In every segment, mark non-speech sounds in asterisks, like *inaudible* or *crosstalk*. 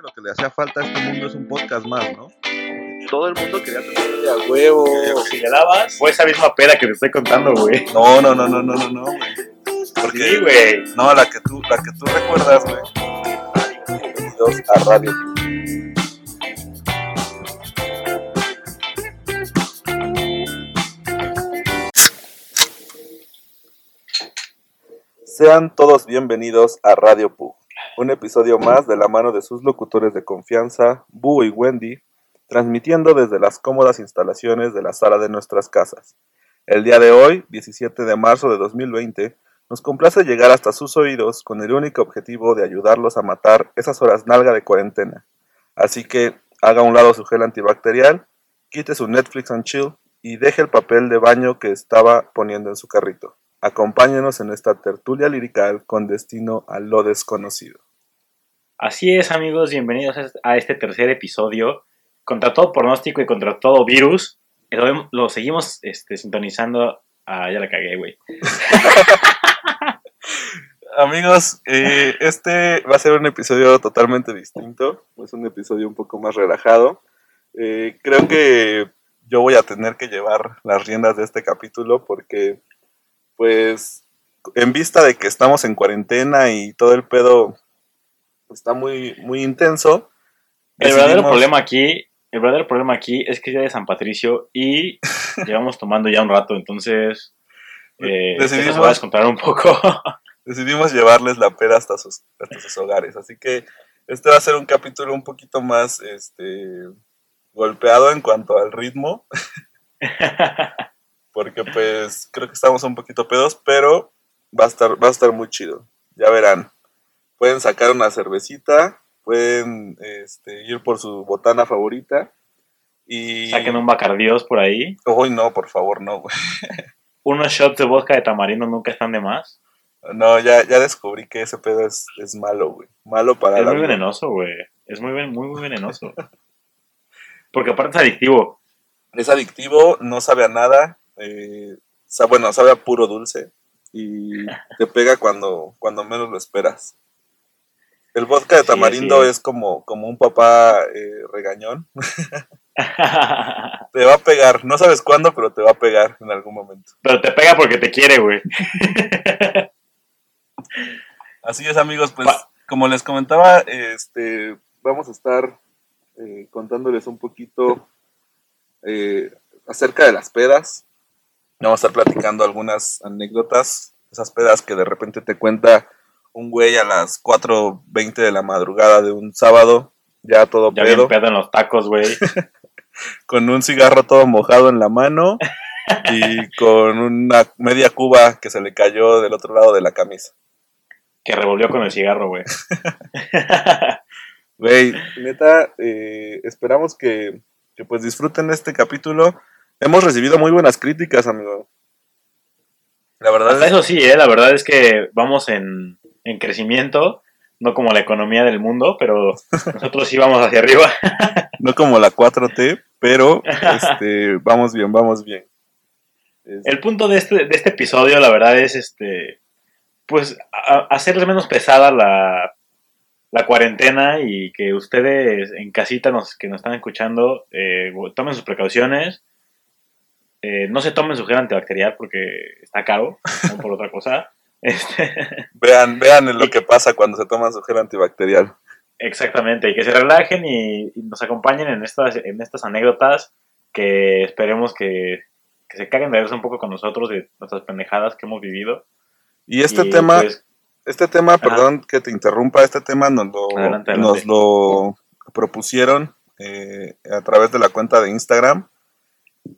que lo que le hacía falta a este mundo es un podcast más, ¿no? Todo el mundo quería tener a huevo. Si le dabas, fue esa misma peda que te estoy contando, güey. No, no, no, no, no, no, no, güey. Porque, Sí, güey. no, la que tú, la que tú recuerdas, güey. Bienvenidos a Radio. Sean todos bienvenidos a Radio Pug, un episodio más de la mano de sus locutores de confianza, Boo y Wendy, transmitiendo desde las cómodas instalaciones de la sala de nuestras casas. El día de hoy, 17 de marzo de 2020, nos complace llegar hasta sus oídos con el único objetivo de ayudarlos a matar esas horas nalga de cuarentena. Así que haga a un lado su gel antibacterial, quite su Netflix and chill y deje el papel de baño que estaba poniendo en su carrito. Acompáñenos en esta tertulia lirical con destino a lo desconocido. Así es, amigos, bienvenidos a este- tercer episodio. Contra todo pronóstico y contra todo virus, lo, lo seguimos este, sintonizando. Ah, ya la cagué, güey. *laughs* Amigos, eh, este va a ser un episodio totalmente distinto. Es un episodio un poco más relajado. Eh, creo que yo voy a tener que llevar las riendas de este capítulo porque, pues, en vista de que estamos en cuarentena y todo el pedo está muy, muy intenso. El verdadero problema aquí, el verdadero problema aquí es que es día de San Patricio y *laughs* llevamos tomando ya un rato, entonces eh, Decidimos- a descontrolar un poco. *laughs* decidimos llevarles la pera hasta sus, hasta sus hogares. Así que este va a ser un capítulo un poquito más este, golpeado en cuanto al ritmo, *laughs* porque pues creo que estamos un poquito pedos, pero va a estar, va a estar muy chido. Ya verán. Pueden sacar una cervecita, pueden este, ir por su botana favorita y... Saquen un bacardíos por ahí. Uy, no, por favor, no, güey. *laughs* Unos shots de vodka de tamarindo nunca están de más. No, ya, ya descubrí que ese pedo es, es malo, güey. Malo para Es la muy vida. venenoso, güey. Es muy, muy, muy venenoso. Porque aparte es adictivo. Es adictivo, no sabe a nada. eh, bueno, sabe a puro dulce. Y te pega cuando, cuando menos lo esperas. El vodka de Sí, tamarindo sí. es como, como un papá eh, regañón. *laughs* Te va a pegar. No sabes cuándo, pero te va a pegar en algún momento. Pero te pega porque te quiere, güey. Así es, amigos. Pues, Pa- como les comentaba, este, vamos a estar eh, contándoles un poquito eh, acerca de las pedas. Vamos a estar platicando algunas anécdotas. Esas pedas que de repente te cuenta un güey a las 4.20 de la madrugada de un sábado, ya todo Ya bien pedo, pedo en los tacos, güey. *laughs* con un cigarro todo mojado en la mano y con una media cuba que se le cayó del otro lado de la camisa. Que revolvió con el cigarro, güey. *laughs* Güey, neta, eh, esperamos que, que pues disfruten este capítulo. Hemos recibido muy buenas críticas, amigo. La verdad Hasta es eso sí, eh, la verdad es que vamos en, en crecimiento. No como la economía del mundo, pero nosotros sí vamos hacia arriba. *laughs* no como la 4T, pero *laughs* este, vamos bien, vamos bien. El punto de este, de este episodio, la verdad, es este. Pues a- hacer menos pesada la, la cuarentena y que ustedes en casita nos, que nos están escuchando eh, tomen sus precauciones. Eh, no se tomen su gel antibacterial porque está caro, no por otra cosa. Este, *laughs* vean, vean en lo que pasa cuando se toman su gel antibacterial. exactamente, y que se relajen y, y nos acompañen en estas, en estas anécdotas que esperemos que, que se caguen de risa un poco con nosotros de nuestras pendejadas que hemos vivido. Y este Y, tema, pues, este tema, perdón que te interrumpa, este tema nos lo, Adelante, nos lo propusieron eh, a través de la cuenta de Instagram.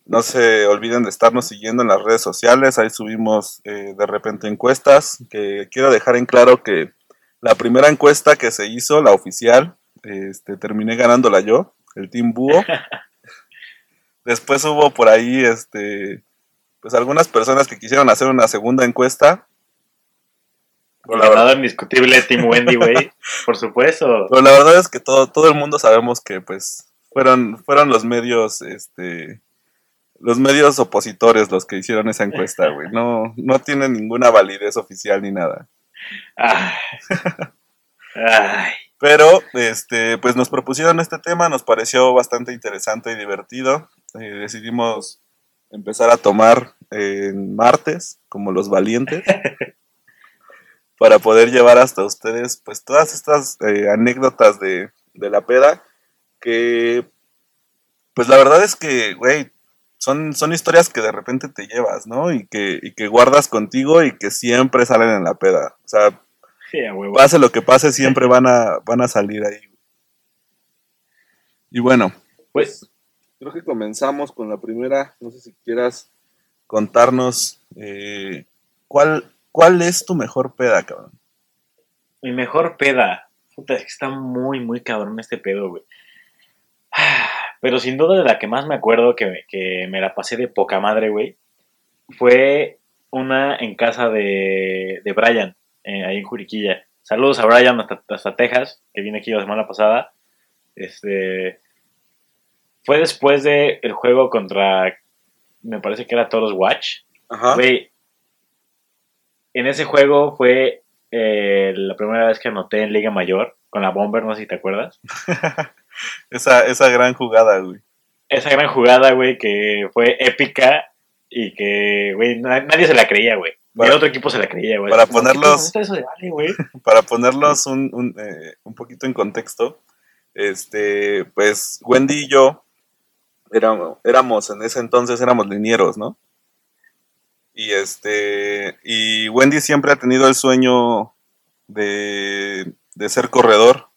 No se olviden de estarnos siguiendo en las redes sociales, ahí subimos eh, de repente encuestas, que quiero dejar en claro que la primera encuesta que se hizo, la oficial, este, terminé ganándola yo, el Team Búho. *laughs* Después hubo por ahí, este, pues algunas personas que quisieron hacer una segunda encuesta. Pero la, verdad, indiscutible Team Wendy, güey. *laughs* Por supuesto. pero la verdad es que todo, todo el mundo sabemos que pues fueron, fueron los medios, este, los medios opositores los que hicieron esa encuesta, güey. No, no tiene ninguna validez oficial ni nada. Ay. *laughs* Ay. Pero, este, pues nos propusieron este tema, nos pareció bastante interesante y divertido. Eh, decidimos empezar a tomar en martes, como los valientes, *laughs* para poder llevar hasta ustedes, pues, todas estas eh, anécdotas de, de la peda, que, pues, la verdad es que, güey, son, son historias que de repente te llevas, ¿no? Y que, y que guardas contigo y que siempre salen en la peda. O sea, pase lo que pase, siempre van a, van a salir ahí. Y bueno, Pues, creo que comenzamos con la primera. No sé si quieras contarnos eh, cuál, cuál es tu mejor peda, cabrón. mi mejor peda. Puta, está muy, muy cabrón este pedo, güey. Pero sin duda de la que más me acuerdo que, me- que me la pasé de poca madre, güey, fue una en casa de, de Brian, eh, ahí en Juriquilla. Saludos a Brian hasta, hasta Texas, que viene aquí la semana pasada. Este, fue después del el juego contra, me parece que era Toros Watch. Ajá. Güey, en ese juego fue eh, la primera vez que anoté en Liga Mayor con la Bomber, no sé si te acuerdas. *laughs* Esa, esa gran jugada, güey. Esa gran jugada, güey, que fue épica y que, güey, na- nadie se la creía, güey. Para- el otro equipo se la creía, güey. para ponerlos-. *laughs* Para ponerlos un, un, eh, un poquito en contexto, este, pues Wendy y yo éramos, éramos en ese entonces éramos linieros, ¿no? Y este, y Wendy siempre ha tenido el sueño de, de ser corredor,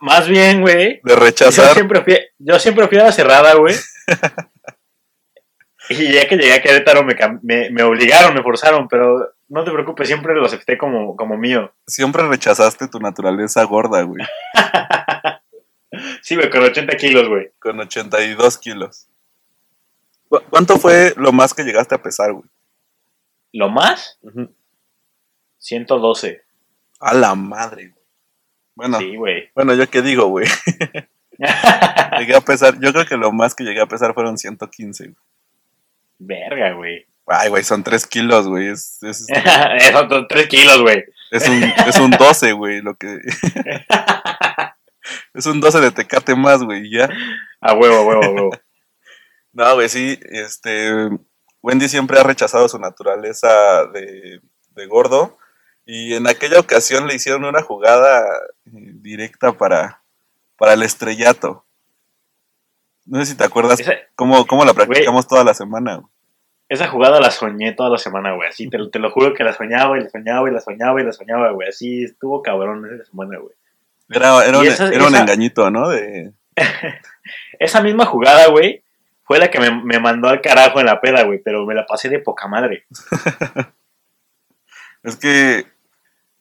Más bien, güey. de Yo rechazar. siempre, fui, yo siempre fui a la cerrada, güey. *laughs* y ya que llegué a Querétaro me, me, me obligaron, me forzaron, pero no te preocupes, siempre lo acepté como, como mío. Siempre rechazaste tu naturaleza gorda, güey, *laughs* Sí, güey, con 80 kilos, güey. con 82 kilos. ¿Cu- ¿Cuánto fue lo más que llegaste a pesar, güey? ¿Lo más? 112. A la madre, güey. Bueno, Sí, güey. bueno, yo qué digo, güey. *laughs* Llegué a pesar, yo creo que lo más que llegué a pesar fueron 115. güey. Verga, güey. Ay, güey, son 3 kilos, güey. Es, *laughs* son 3 kilos, güey. es un, es un 12, güey, lo que... *laughs* es un 12 de tecate más, güey, ya. A huevo, a huevo, a huevo. No, güey, sí, este... Wendy siempre ha rechazado su naturaleza de, de gordo. Y en aquella ocasión le hicieron una jugada eh, directa para, para el estrellato. No sé si te acuerdas Esa, cómo, cómo la practicamos toda la semana. esa jugada la soñé toda la semana, güey. Así, te, lo- te lo juro que la soñaba y la soñaba y la soñaba y la soñaba, güey. Así estuvo cabrón esa semana, güey. Era, era, un, esa- era un esa- engañito, ¿no? De, *laughs* Esa misma jugada, güey, fue la que me, me mandó al carajo en la peda, güey. Pero me la pasé de poca madre. *laughs* Es que,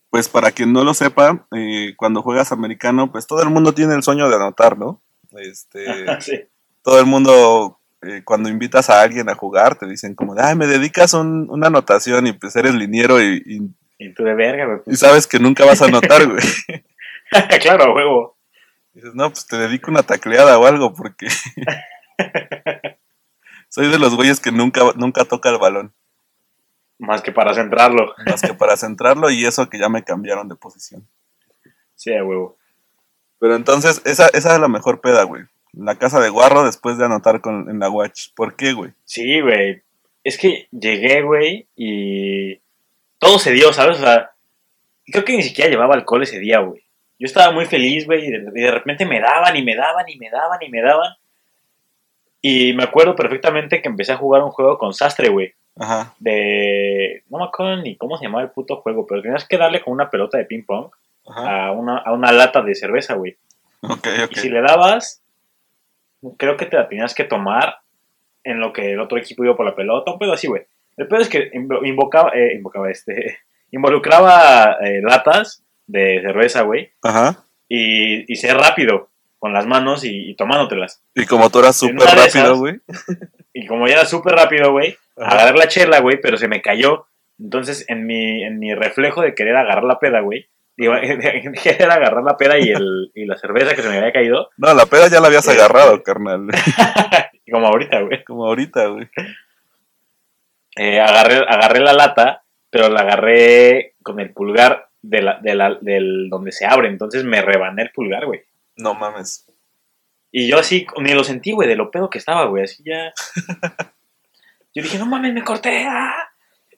pues para quien no lo sepa, eh, cuando juegas americano, pues todo el mundo tiene el sueño de anotar, ¿no? Este, *laughs* sí. todo el mundo, eh, cuando invitas a alguien a jugar, te dicen como, ay, me dedicas un- una anotación y pues eres liniero y, y- Y tú de verga, güey. y sabes que nunca vas a anotar, güey. *laughs* claro, huevo. Dices, no, pues te dedico una tacleada o algo porque *laughs* soy de los güeyes que nunca, nunca toca el balón, Más que para centrarlo. más que para centrarlo y eso que ya me cambiaron de posición. Sí, a huevo. Pero entonces, esa, esa es la mejor peda, güey. La casa de Guarro después de anotar con, en la Watch. ¿Por qué, güey? Sí, güey. Es que llegué, güey, y todo se dio, ¿sabes? O sea, creo que ni siquiera llevaba alcohol ese día, güey. Yo estaba muy feliz, güey, y de, y de repente me daban y me daban y me daban y me daban. Y me acuerdo perfectamente que empecé a jugar un juego con Sastre, güey. Ajá. De... No me acuerdo ni cómo se llamaba el puto juego, pero tenías que darle con una pelota de ping pong Ajá. a una, a una lata de cerveza, güey. Ok, ok. Y si le dabas, creo que te la tenías que tomar en lo que el otro equipo iba por la pelota, un pedo así, güey. El pedo es que invo- invocaba, eh, invocaba este, *laughs* involucraba eh, latas de cerveza, güey, Ajá. y, y ser rápido con las manos y, y tomándotelas. Y como tú eras súper rápido, güey. *laughs* Y como ya era súper rápido, güey, Ajá. agarré la chela, güey, pero se me cayó. Entonces, en mi, en mi reflejo de querer agarrar la peda, güey, digo, de *laughs* querer agarrar la peda y, el, y la cerveza que se me había caído, No, la peda ya la habías Sí. agarrado, carnal. *laughs* como ahorita, güey. como ahorita, güey. eh, agarré, agarré la lata, pero la agarré con el pulgar de la, de la, del donde se abre. Entonces me rebané el pulgar, güey. No mames. Y yo así, ni lo sentí, güey, de lo pedo que estaba, güey. Así ya. *laughs* Yo dije, no mames, me corté. ah".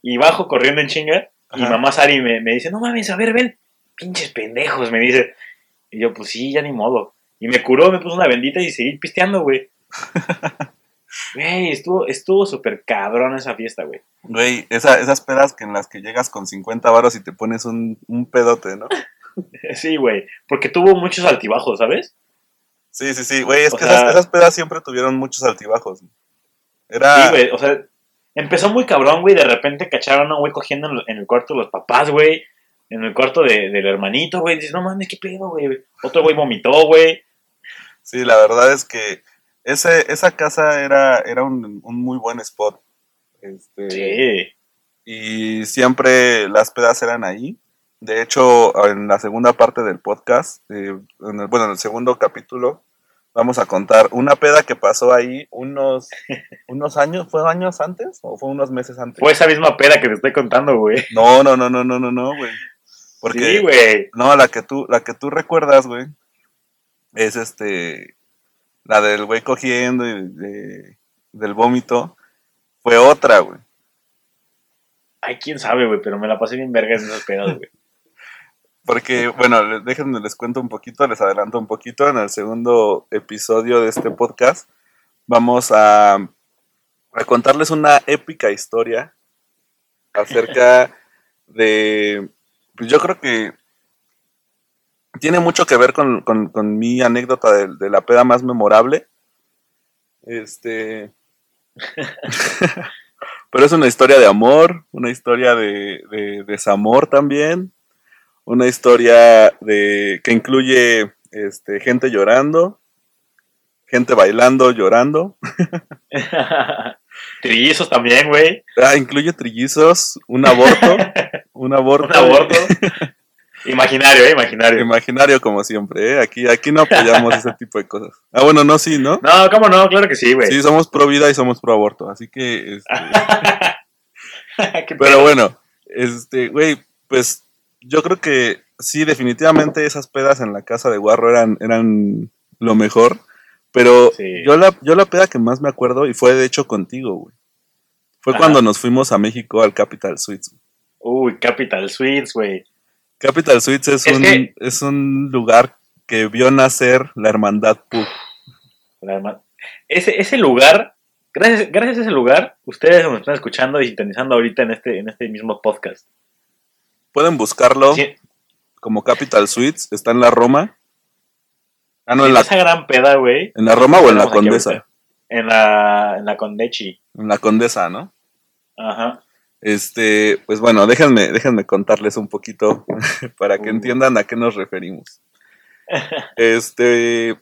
Y bajo corriendo en chinga. Y mamá Sari me, me dice, no mames, a ver, ven. Pinches pendejos, me dice. Y yo, pues sí, ya ni modo. Y me curó, me puso una bendita y seguí pisteando, güey. *laughs* Güey, estuvo estuvo súper cabrón esa fiesta, güey. Güey, esa- esas pedas que en las que llegas con 50 varos y te pones un, un pedote, ¿no? *laughs* Sí, güey. Porque tuvo muchos altibajos, ¿sabes? Sí, sí, sí, güey, es O que sea- esas, esas pedas siempre tuvieron muchos altibajos. Era... Sí, güey. O sea, empezó muy cabrón, güey. De repente cacharon a un güey cogiendo en, el cuarto de los papás, güey. En el cuarto de- del hermanito, güey. Dices, no mames, qué pedo, güey. Otro güey vomitó, güey. Sí, la verdad es que ese, esa casa era, era un, un muy buen spot. Este, Sí. Y siempre las pedas eran ahí. De hecho, en la segunda parte del podcast, eh, en el- bueno, en el segundo capítulo, vamos a contar una peda que pasó ahí unos, *laughs* unos años, ¿fue años antes o fue unos meses antes? Fue esa misma peda que te estoy contando, güey. No, no, no, no, no, no, no, güey. Porque, Sí, güey. no, la que tú, la que tú recuerdas, güey, es este, la del güey cogiendo y de- del vómito, fue otra, güey. Ay, quién sabe, güey. Pero me la pasé bien verga en esas pedas, güey. Porque, bueno, déjenme les cuento un poquito, les adelanto un poquito. En el segundo episodio de este podcast vamos a, a contarles una épica historia acerca *laughs* de... Pues yo creo que tiene mucho que ver con, con- con mi anécdota de, de la peda más memorable. Este... *laughs* *laughs* Pero es una historia de amor, una historia de, de desamor también una historia de que incluye este, gente llorando, gente bailando, llorando. *laughs* Trillizos también, güey. Ah, incluye trillizos, un aborto, *laughs* un aborto, Un aborto. Imaginario, eh, imaginario. imaginario como siempre. ¿eh? Aquí, aquí no apoyamos ese tipo de cosas. Ah, bueno, no, sí, ¿no? No, cómo no, claro que sí, güey. Sí, somos pro vida y somos pro aborto, así que, este, *laughs* pero bueno, este, güey, pues yo creo que sí, definitivamente esas pedas en la casa de Guarro eran, eran lo mejor. Pero Sí. yo, la, yo la peda que más me acuerdo, y fue de hecho contigo, güey. Fue Ajá. cuando nos fuimos a México al Capital Suites. Uy, Capital Suites, güey. Capital Suites es, Es un, que- es un lugar que vio nacer la hermandad Pug. La herma- Ese, ese lugar, gracias, gracias a ese lugar, ustedes nos están escuchando y sintonizando ahorita en este, en este mismo podcast. Pueden buscarlo Sí, como Capital Suites, está en la Roma. Ah, no, en en la, esa gran peda, güey. en la Roma o en la Condesa. En la, en la Condechi. En la Condesa, ¿no? Ajá. Este, pues bueno, déjenme, déjenme contarles un poquito *laughs* para que Uh. entiendan a qué nos referimos. *laughs* Este,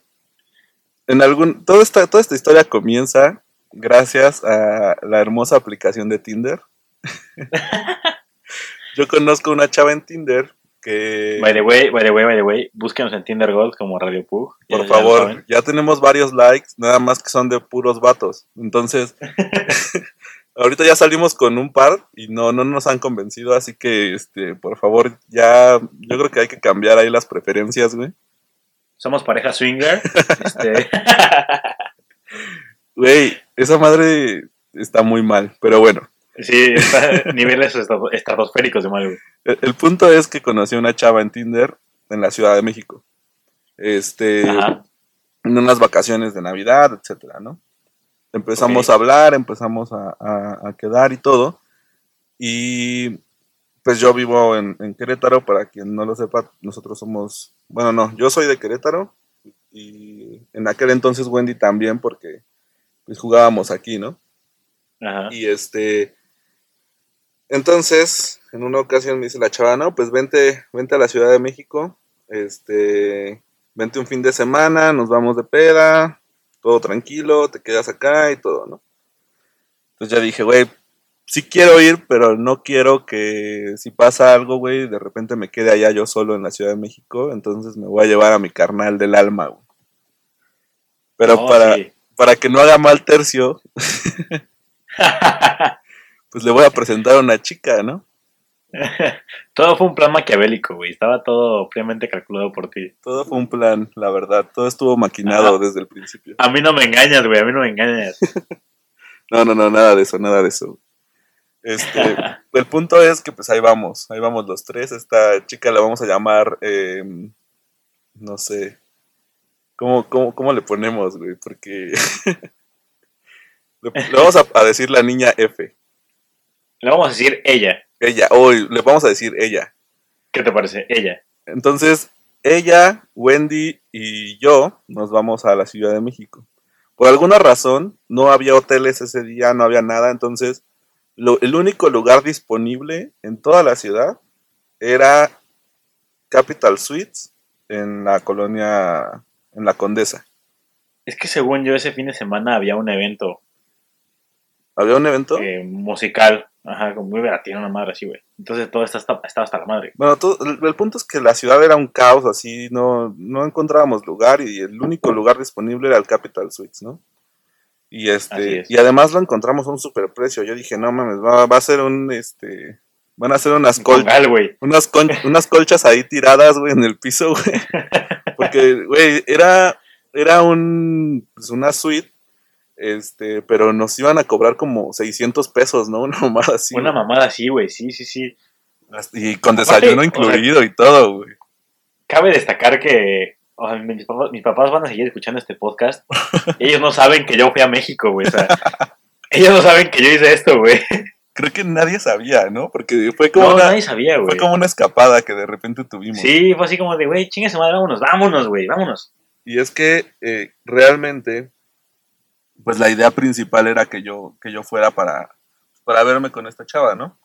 en algún, toda esta, toda esta historia comienza gracias a la hermosa aplicación de Tinder. *laughs* Yo conozco una chava en Tinder que, By the way, by the way, by the way, búsquenos en Tinder Gold como Radio Pug. Por ya favor, ya tenemos varios likes, nada más que son de puros vatos. Entonces, *laughs* *laughs* ahorita ya salimos con un par y no, no nos han convencido, así que, este, por favor, ya, yo creo que hay que cambiar ahí las preferencias, güey. Somos pareja swinger. *laughs* este, Güey, esa madre está muy mal, pero bueno. Sí, está *laughs* niveles estrato- estratosféricos de mal, güey. El, el punto es que conocí a una chava en Tinder en la Ciudad de México. Este, Ajá. en unas vacaciones de Navidad, etcétera, ¿no? Empezamos a hablar, empezamos a, a- a quedar y todo. Y pues yo vivo en, en Querétaro, para quien no lo sepa, nosotros somos, bueno, no, yo soy de Querétaro y en aquel entonces Wendy también, porque pues jugábamos aquí, ¿no? Ajá. Y este. Entonces, en una ocasión me dice la chava, no, pues vente, vente a la Ciudad de México. Este. Vente un fin de semana, nos vamos de peda, todo tranquilo, te quedas acá y todo, ¿no? Entonces ya dije, güey, sí quiero ir, pero no quiero que si pasa algo, güey, de repente me quede allá yo solo en la Ciudad de México. Entonces me voy a llevar a mi carnal del alma, güey. Pero No, para, sí. para que no haga mal tercio, *laughs* *laughs* pues le voy a presentar a una chica, ¿no? *laughs* todo fue un plan maquiavélico, güey. Estaba todo fríamente calculado por ti. Todo fue un plan, la verdad. Todo estuvo maquinado Ajá. desde el principio. A mí no me engañas, güey. A mí no me engañas. *laughs* No, no, no, nada de eso, nada de eso. Este, *laughs* el punto es que pues ahí vamos, ahí vamos los tres. Esta chica la vamos a llamar, eh, no sé, ¿cómo, cómo, cómo le ponemos, güey? Porque le, le vamos a, a decir la niña F. Le vamos a decir ella. Ella, hoy le vamos a decir ella. ¿Qué te parece? Ella. Entonces, ella, Wendy y yo nos vamos a la Ciudad de México. Por alguna razón, no había hoteles ese día, no había nada. Entonces, lo- el único lugar disponible en toda la ciudad era Capital Suites en la colonia, en la Condesa. Es que según yo, ese fin de semana había un evento ¿Había un evento? eh, musical. Ajá, como muy tiene una madre así, güey. Entonces todo está hasta, estaba hasta la madre. Bueno, todo- el, el punto es que la ciudad era un caos, así, no, no encontrábamos lugar y el único lugar disponible era el Capital Suites, ¿no? Y este, es. y además lo encontramos a un superprecio. Yo dije, no mames, va, va a ser un, este, van a ser unas colchas, con- unas colchas ahí tiradas, güey, en el piso, güey. *laughs* Porque, güey, era, era un, pues una suite, este, pero nos iban a cobrar como 600 pesos, ¿no? *laughs* Una mamada así. Una mamada así, güey. Sí, sí, sí. Y con Aparte, desayuno o sea, incluido y todo, güey. Cabe destacar que o sea, mis, papás, mis papás van a seguir escuchando este podcast. *laughs* ellos no saben que yo fui a México, güey. O sea, ellos no saben que yo hice esto, güey. Creo que nadie sabía, ¿no? Porque fue como, No, una, nadie sabía, güey. fue como una escapada que de repente tuvimos. Sí, fue así como de, güey, chingue su madre, vámonos, vámonos, güey, vámonos. Y es que eh, realmente, pues la idea principal era que yo, que yo fuera para, para verme con esta chava, ¿no?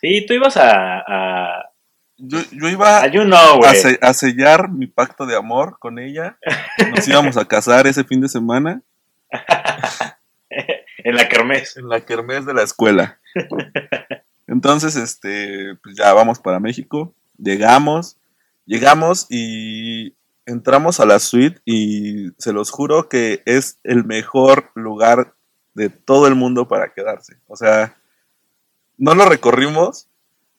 Sí, tú ibas a. a, Yo, yo iba a a, you know, güey. se- a sellar mi pacto de amor con ella. Nos íbamos a casar ese fin de semana *laughs* en la kermés. en la kermés de la escuela. Entonces, este, pues ya vamos para México. Llegamos, llegamos y entramos a la suite y se los juro que es el mejor lugar de todo el mundo para quedarse. O sea, no lo recorrimos,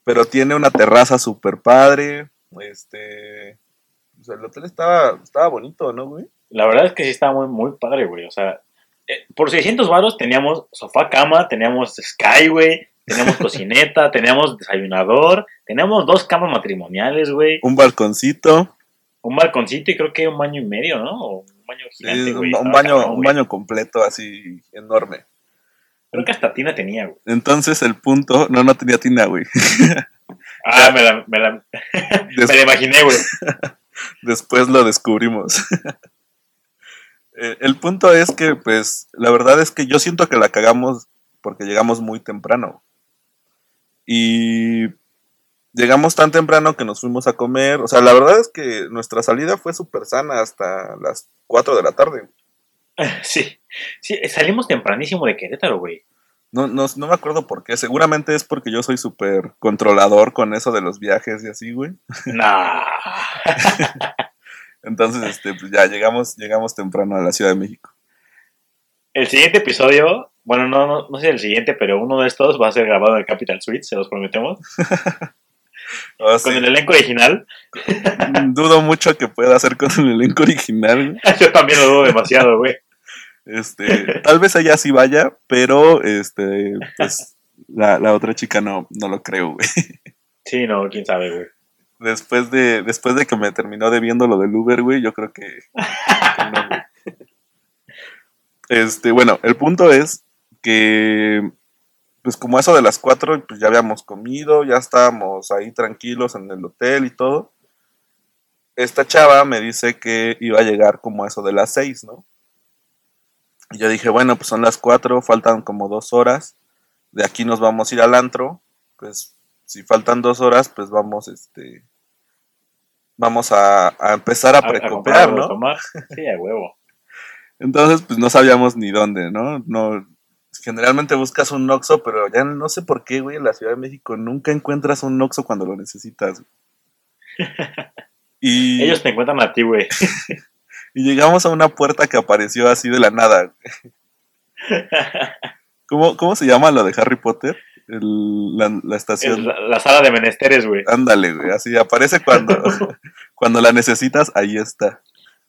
pero tiene una terraza súper padre. Este, o sea, el hotel estaba, estaba bonito, ¿no, güey? La verdad es que sí estaba muy, muy padre, güey. O sea, eh, por 600 varos teníamos sofá cama, teníamos Sky, güey, teníamos *laughs* cocineta, teníamos desayunador, teníamos dos camas matrimoniales, güey, Un balconcito, un balconcito y creo que un baño y medio, ¿no? O un baño gigante, sí, güey. un, baño, cabrón, un baño completo así enorme. Creo que hasta Tina tenía, güey. Entonces el punto, no, no tenía tina, güey. *laughs* Ah, me la, me la, Des- *laughs* me la imaginé, güey. *laughs* después lo descubrimos. Eh, el punto es que, pues, la verdad es que yo siento que la cagamos porque llegamos muy temprano. Y llegamos tan temprano que nos fuimos a comer. O sea, la verdad es que nuestra salida fue súper sana hasta las 4 de la tarde. *laughs* Sí, sí, salimos tempranísimo de Querétaro, güey. No, no, no me acuerdo por qué. Seguramente es porque yo soy súper controlador con eso de los viajes y así, güey. *laughs* Nah. *laughs* Entonces, este, pues ya llegamos, llegamos temprano a la Ciudad de México. El siguiente episodio, bueno, no, no, no sé el siguiente, pero uno de estos va a ser grabado en el Capital Suite, se los prometemos. *laughs* Oh, sí. Con el elenco original. Dudo mucho que pueda hacer con el elenco original. *laughs* Yo también lo dudo demasiado, güey. Este, tal vez ella sí vaya, pero este, pues la, la otra chica no, no lo creo, güey. Sí, no, quién sabe, güey. Después de, después de que me terminó debiendo lo del Uber, güey, yo creo que. que no, güey. *laughs* Este, bueno, el punto es que, pues como eso de las cuatro, pues ya habíamos comido, ya estábamos ahí tranquilos en el hotel y todo. Esta chava me dice que iba a llegar como eso de las seis, ¿no? Y yo dije, bueno, pues son las cuatro, faltan como dos horas. De aquí nos vamos a ir al antro. Pues si faltan dos horas, pues vamos, este, vamos a, a empezar a, A- ¿no? tomar. Sí, a huevo. *laughs* Entonces, pues no sabíamos ni dónde, ¿no? No, generalmente buscas un Oxxo, pero ya no sé por qué, güey, en la Ciudad de México nunca encuentras un Oxxo cuando lo necesitas. *laughs* Y, Ellos te encuentran a ti, güey. *laughs* y llegamos a una puerta que apareció así de la nada. *laughs* ¿Cómo, cómo se llama lo de Harry Potter? el- la, la Es estación. la, la sala de menesteres, güey. Ándale, güey, así aparece cuando, cuando la necesitas, ahí está.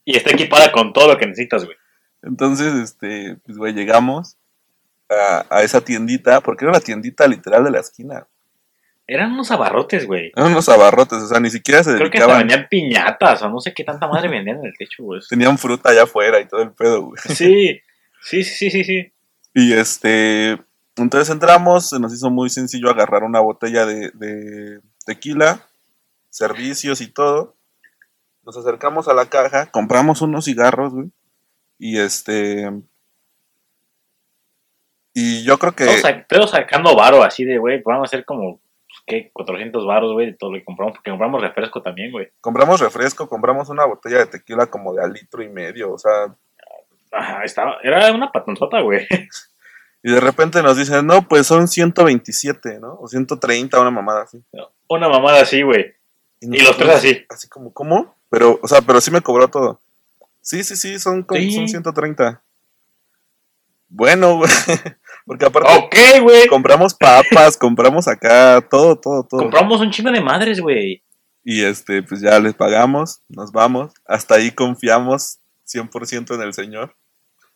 Y está equipada con todo lo que necesitas, güey. Entonces, este, pues, güey, llegamos a, a esa tiendita, porque era la tiendita literal de la esquina. Eran unos abarrotes, güey. Eran unos abarrotes, o sea, ni siquiera se Creo que dedicaban. vendían piñatas o no sé qué tanta madre vendían en el techo, güey. Tenían fruta allá afuera y todo el pedo, güey. Sí, sí, sí, sí, sí, sí. Y este, entonces entramos, se nos hizo muy sencillo agarrar una botella de, de tequila, servicios y todo. Nos acercamos a la caja, compramos unos cigarros, güey. Y este. Y yo creo que. Todos sacando varo así de, güey, vamos a hacer como, pues, ¿qué? 400 varos, güey, de todo lo que compramos, porque compramos refresco también, güey. Compramos refresco, compramos una botella de tequila como de al litro y medio, o sea. Ajá, estaba, era una patonzota, güey. *laughs* Y de repente nos dicen, no, pues son 127, ¿no? O 130, una mamada así. Una mamada así, güey. Y los tres así. Así como, ¿cómo? Pero, o sea, pero sí me cobró todo. Sí, sí, sí, son, como- Sí. son 130. Bueno, güey. *laughs* Porque aparte Ok, güey. compramos papas, compramos acá, todo, todo, todo. Compramos un chingo de madres, güey. Y este, pues ya les pagamos, nos vamos. Hasta ahí confiamos 100% en el Señor.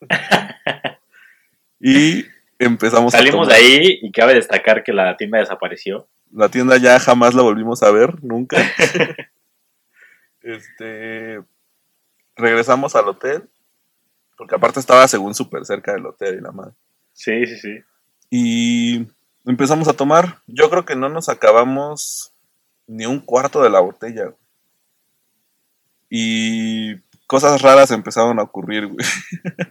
*laughs* y empezamos a Salimos de ahí y cabe destacar que la tienda desapareció. La tienda ya jamás la volvimos a ver, nunca. *laughs* este. Regresamos al hotel. Porque aparte estaba según súper cerca del hotel y la madre. Sí, sí, sí. Y empezamos a tomar. Yo creo que no nos acabamos ni un cuarto de la botella. güey. Y cosas raras empezaron a ocurrir, güey.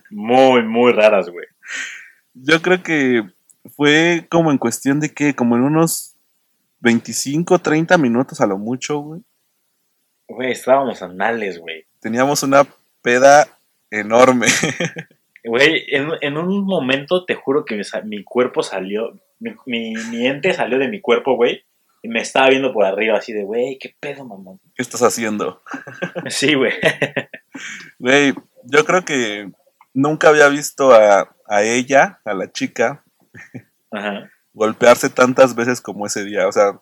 Muy, muy raras, güey. Yo creo que fue como en cuestión de que, como en unos 25, 30 minutos a lo mucho, güey. Güey, estábamos anales, güey. Teníamos una peda enorme. *laughs* Güey, en, en un momento te juro que mi, cuerpo salió, mi, mi, mi ente salió de mi cuerpo, güey, y me estaba viendo por arriba así de, güey, ¿qué pedo, mamón? ¿Qué estás haciendo? *laughs* Sí, güey. *laughs* Güey, yo creo que nunca había visto a, a ella, a la chica, Ajá. golpearse tantas veces como ese día. O sea,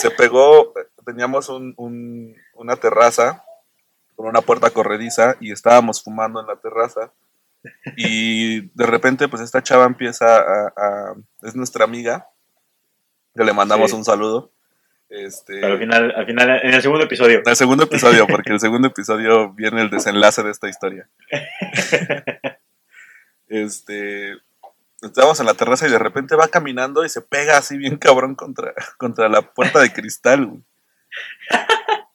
se pegó, teníamos un- un- una terraza con una puerta corrediza y estábamos fumando en la terraza. Y de repente, pues esta chava empieza a, a- es nuestra amiga, que le mandamos Sí. un saludo. Este, Pero al final, al final, en el segundo episodio. en el segundo episodio, porque el segundo episodio viene el desenlace de esta historia. *laughs* Este, estábamos en la terraza y de repente va caminando y se pega así bien cabrón contra, contra la puerta de cristal. güey.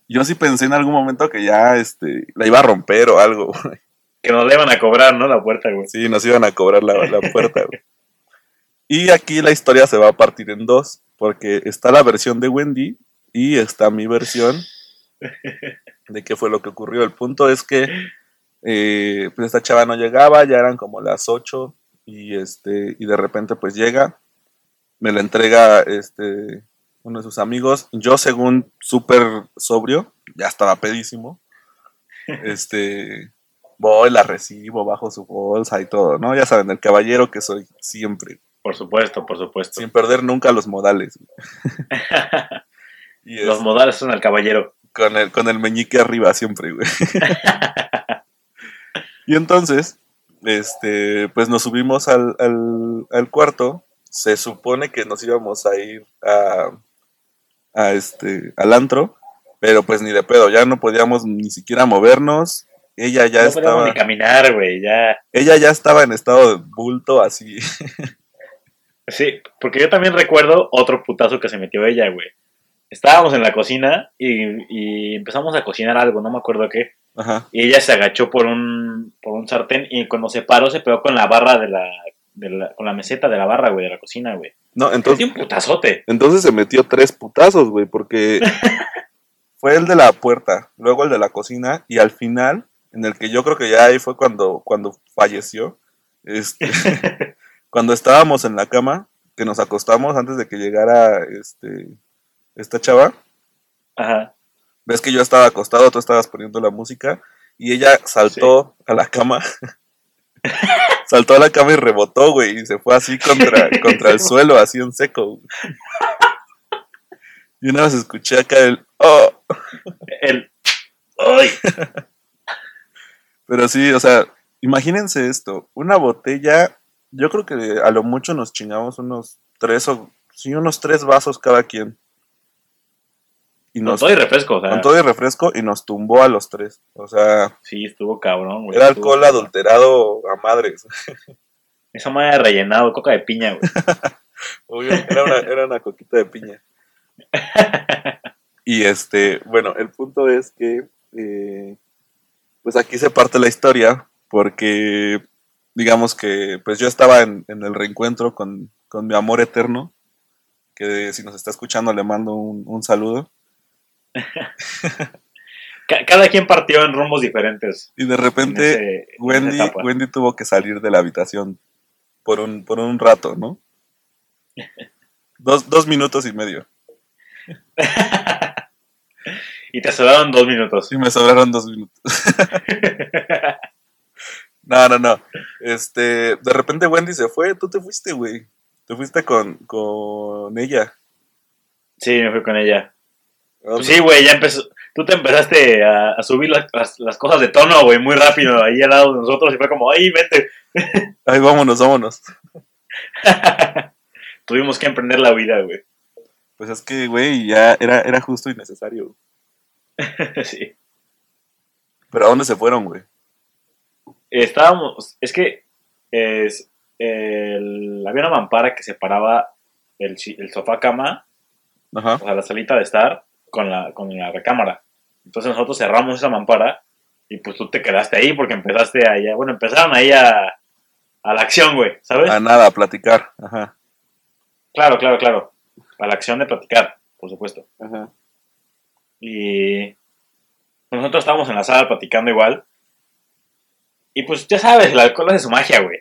Yo sí pensé en algún momento que ya este, la iba a romper o algo. güey. Que nos le iban a cobrar, ¿no? La puerta, güey. Sí, nos iban a cobrar la, la puerta. güey. Y aquí la historia se va a partir en dos, porque está la versión de Wendy y está mi versión *laughs* de qué fue lo que ocurrió. El punto es que eh, pues esta chava no llegaba, ya eran como las 8 y, este, y de repente pues llega, me la entrega este, uno de sus amigos, yo según súper sobrio, ya estaba pedísimo, *laughs* este, voy, la recibo, bajo su bolsa y todo, ¿no? Ya saben, el caballero que soy siempre, Por supuesto, por supuesto. sin perder nunca los modales. *laughs* y Los es- modales son al caballero. con el, con el meñique arriba siempre, güey. *laughs* y entonces, este, pues nos subimos al, al, al cuarto. Se supone que nos íbamos a ir a, a este, al antro, pero pues ni de pedo, ya no podíamos ni siquiera movernos. Ella ya no estaba, ni caminar, güey, ya. ella ya estaba en estado de bulto así. Sí, porque yo también recuerdo otro putazo que se metió ella, güey. Estábamos en la cocina y, y empezamos a cocinar algo, no me acuerdo qué. Ajá. Y ella se agachó por un, por un sartén y cuando se paró se pegó con la barra de la, de la- con la meseta de la barra, güey, de la cocina, güey. No, Metió entonces, un putazote. Entonces se metió tres putazos, güey, porque *laughs* fue el de la puerta, luego el de la cocina y al final, en el que yo creo que ya ahí fue cuando, cuando falleció, este, *laughs* cuando estábamos en la cama, que nos acostamos antes de que llegara este, esta chava, Ajá. ves que yo estaba acostado, tú estabas poniendo la música y ella saltó a la cama *laughs* saltó a la cama y rebotó, güey, y se fue así contra, *laughs* contra el suelo, así en seco. güey. Y una vez escuché acá el, oh, El. ¡Ay! Pero sí, o sea, imagínense esto, una botella, yo creo que a lo mucho nos chingamos unos tres o, sí, unos tres vasos cada quien. Y Con nos, todo y refresco, o sea. con todo y refresco y nos tumbó a los tres. O sea, Sí, estuvo cabrón, güey. era alcohol adulterado a madres. *laughs* Esa madre rellenado, coca de piña, güey. *laughs* Obvio, era una, era una coquita de piña. *laughs* Y este, bueno, el punto es que, eh, pues aquí se parte la historia, porque digamos que, pues yo estaba en, en el reencuentro con, con mi amor eterno, que si nos está escuchando le mando un, un saludo. *laughs* Ca- Cada quien partió en rumbos diferentes. Y de en repente ese- Wendy. Wendy tuvo que salir de la habitación por un, por un rato, ¿no? *laughs* Dos, dos minutos y medio. *laughs* Y te sobraron dos minutos. Y me sobraron dos minutos. *laughs* No, no, no. Este, de repente Wendy se fue, tú te fuiste, güey. Te fuiste con, con ella. Sí, me fui con ella. ¿A dónde? Pues sí, güey, ya empezó. Tú te empezaste a, a subir las, las- las cosas de tono, güey, muy rápido ahí al lado de nosotros y fue como, ¡ay, vente! *laughs* Ay, vámonos, vámonos. Tuvimos que emprender la vida, güey. Pues es que, güey, ya era, era justo y necesario. *laughs* sí. Pero ¿a dónde se fueron, güey? Estábamos, es que es, el- había una mampara que separaba el, el sofá cama, Ajá. o sea, la salita de estar, con la, con la recámara. Entonces nosotros cerramos esa mampara y pues tú te quedaste ahí porque empezaste allá, bueno, empezaron ahí a, a la acción, güey, ¿sabes? A nada, a platicar. Ajá. Claro, claro, claro. A la acción de platicar, por supuesto. Ajá. Y pues, nosotros estábamos en la sala platicando igual. Y pues ya sabes, el alcohol hace su magia, güey.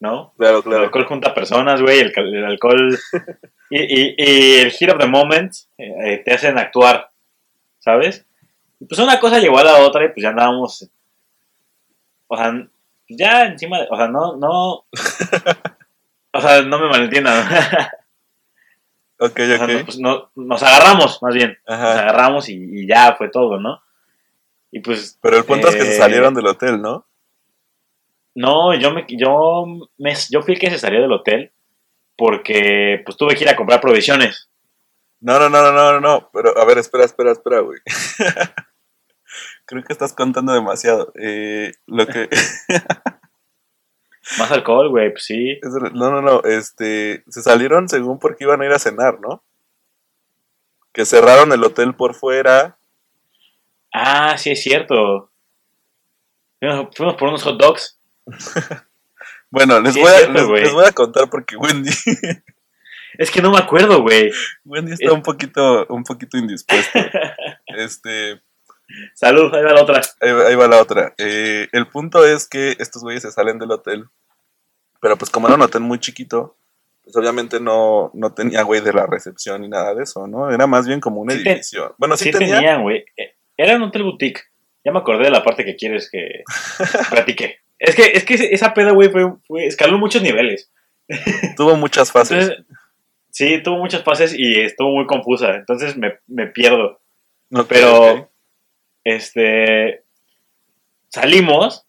¿No? Claro, El claro. alcohol junta personas, güey. El, el alcohol. *laughs* Y, y- y el hit of the moment eh, te hacen actuar, ¿sabes? Y pues una cosa llevó a la otra y pues ya andábamos. O sea, ya encima de. O sea, no. no *laughs* o sea, no me malentiendan. *laughs* Ok, O sea, ok. no, pues, no- nos agarramos, más bien. Nos agarramos y, y ya fue todo, ¿no? Y pues. Pero el punto es que se eh, salieron del hotel, ¿no? No, yo me, yo me, yo fui el que se salió del hotel porque pues tuve que ir a comprar provisiones. No, no, no, no, no, no, no. Pero, a ver, espera, espera, espera, güey. *laughs* Creo que estás contando demasiado. Eh, lo que... *laughs* Más alcohol, güey, pues sí. No, no, no. Este... Se salieron según porque iban a ir a cenar, ¿no? Que cerraron el hotel por fuera. Ah, sí, es cierto. Fuimos, por unos hot dogs. *laughs* Bueno, les, Sí, voy, a, cierto, les, voy a contar porque Wendy, *laughs* Es que no me acuerdo, güey. Wendy está un poquito, un poquito indispuesta. *laughs* Este... Salud, ahí va la otra. Ahí, va- ahí va la otra. Eh, el punto es que estos güeyes se salen del hotel. Pero pues como un hotel muy chiquito, pues obviamente no, no tenía güey de la recepción ni nada de eso, ¿no? Era más bien como un Sí te- edificio. bueno, sí, Sí tenía. tenían, güey. Eh, Era un hotel boutique. Ya me acordé de la parte que quieres que *laughs* platique. Es que, es que esa peda, güey, fue, fue- escaló muchos niveles. *laughs* Tuvo muchas fases. Entonces, sí, tuvo muchas fases y estuvo muy confusa. Entonces me, me pierdo. Ok, Pero, este, salimos,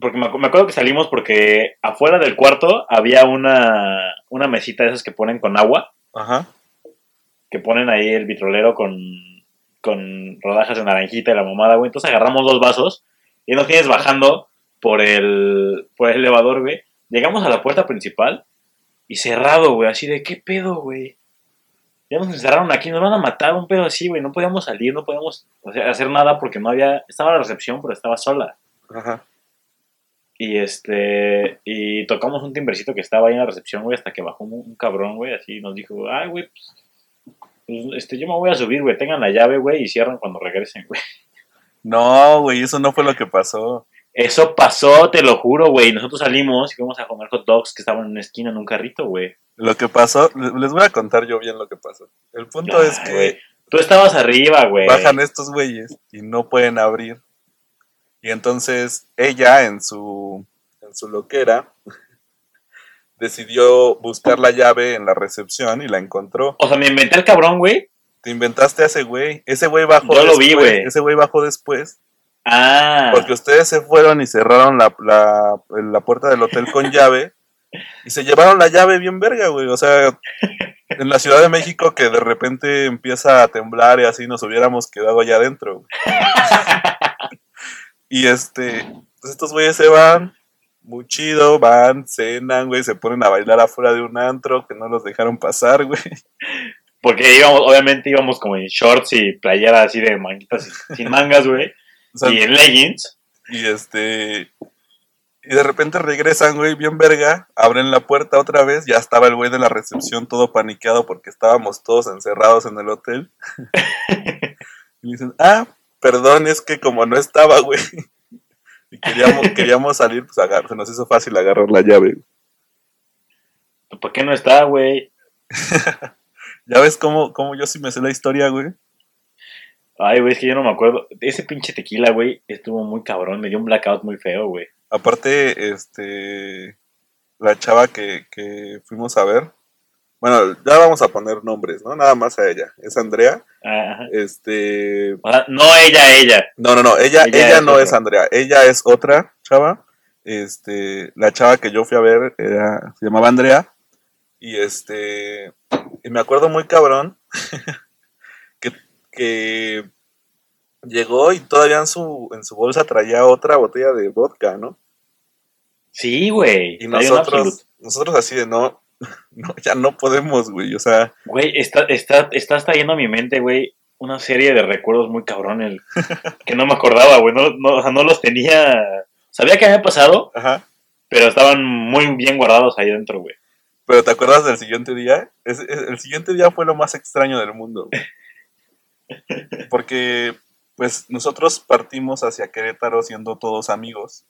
porque me, me acuerdo que salimos porque afuera del cuarto había una, una mesita de esas que ponen con agua, Ajá. que ponen ahí el vitrolero con, con rodajas de naranjita y la mamada, güey. Entonces agarramos dos vasos y nos tienes bajando por el, por el elevador, güey. Llegamos a la puerta principal y cerrado, güey, así de, ¿qué pedo, güey? Ya nos encerraron aquí, nos van a matar, un pedo así, güey. No podíamos salir, no podíamos hacer nada porque no había. Estaba la recepción, pero estaba sola. Ajá. Y este. Y tocamos un timbrecito que estaba ahí en la recepción, güey, hasta que bajó un, un cabrón, güey, así y nos dijo, ay, güey, pues, pues, este, yo me voy a subir, güey, tengan la llave, güey, y cierran cuando regresen, güey. No, güey, eso no fue lo que pasó. Eso pasó, te lo juro, güey. Nosotros salimos y fuimos a comer hot dogs que estaban en una esquina en un carrito, güey. Lo que pasó, le- les voy a contar yo bien lo que pasó. El punto es que güey. Tú estabas arriba, güey. bajan estos güeyes y no pueden abrir. Y entonces ella en su, en su loquera *laughs* decidió buscar la llave en la recepción y la encontró. O sea, me inventé el cabrón, güey. Te inventaste a ese güey. Ese güey bajó Yo lo después. vi, güey. Ese güey bajó después. Ah. Porque ustedes se fueron y cerraron la, la, la puerta del hotel con *laughs* llave. Y se llevaron la llave bien verga, güey. O sea, en la Ciudad de México que de repente empieza a temblar y así nos hubiéramos quedado allá adentro. *laughs* y este, pues estos güeyes se van, muy chido, van, cenan, güey, se ponen a bailar afuera de un antro que no los dejaron pasar, güey. Porque íbamos, obviamente íbamos como en shorts y playera así de manguitas sin mangas, güey. *laughs* O sea, y en leggings. Y este. Y de repente regresan, güey, bien verga. Abren la puerta otra vez. Ya estaba el güey de la recepción todo paniqueado porque estábamos todos encerrados en el hotel. *laughs* y dicen, ah, perdón, es que como no estaba, güey. Y queríamos, *laughs* queríamos salir, pues se nos hizo fácil agarrar la llave. ¿Por qué no está, güey? *laughs* Ya ves cómo, cómo yo sí me sé la historia, güey. Ay, güey, es que yo no me acuerdo. Ese pinche tequila, güey, estuvo muy cabrón. Me dio un blackout muy feo, güey. Aparte, este. La chava que, que fuimos a ver. Bueno, ya vamos a poner nombres, ¿no? Nada más a ella. Es Andrea. Ajá. Este. No ella, ella. No, no, no. Ella, Ella ella, es no otra. es Andrea. Ella es otra chava. Este. La chava que yo fui a ver era, se llamaba Andrea. Y este. Y me acuerdo muy cabrón. *laughs* que, que llegó y todavía en su, en su bolsa traía otra botella de vodka, ¿no? Sí, güey. Y nosotros, nosotros así de no, *laughs* no, ya no podemos, güey. O sea, Güey, está, está, estás trayendo a mi mente, güey, una serie de recuerdos muy cabrones *laughs* que no me acordaba, güey. No, no, o sea, no los tenía. Sabía que había pasado, ajá. pero estaban muy bien guardados ahí dentro, güey. Pero ¿te acuerdas del siguiente día? Es- es- el siguiente día fue lo más extraño del mundo. güey. *laughs* Porque, pues, nosotros partimos hacia Querétaro siendo todos amigos.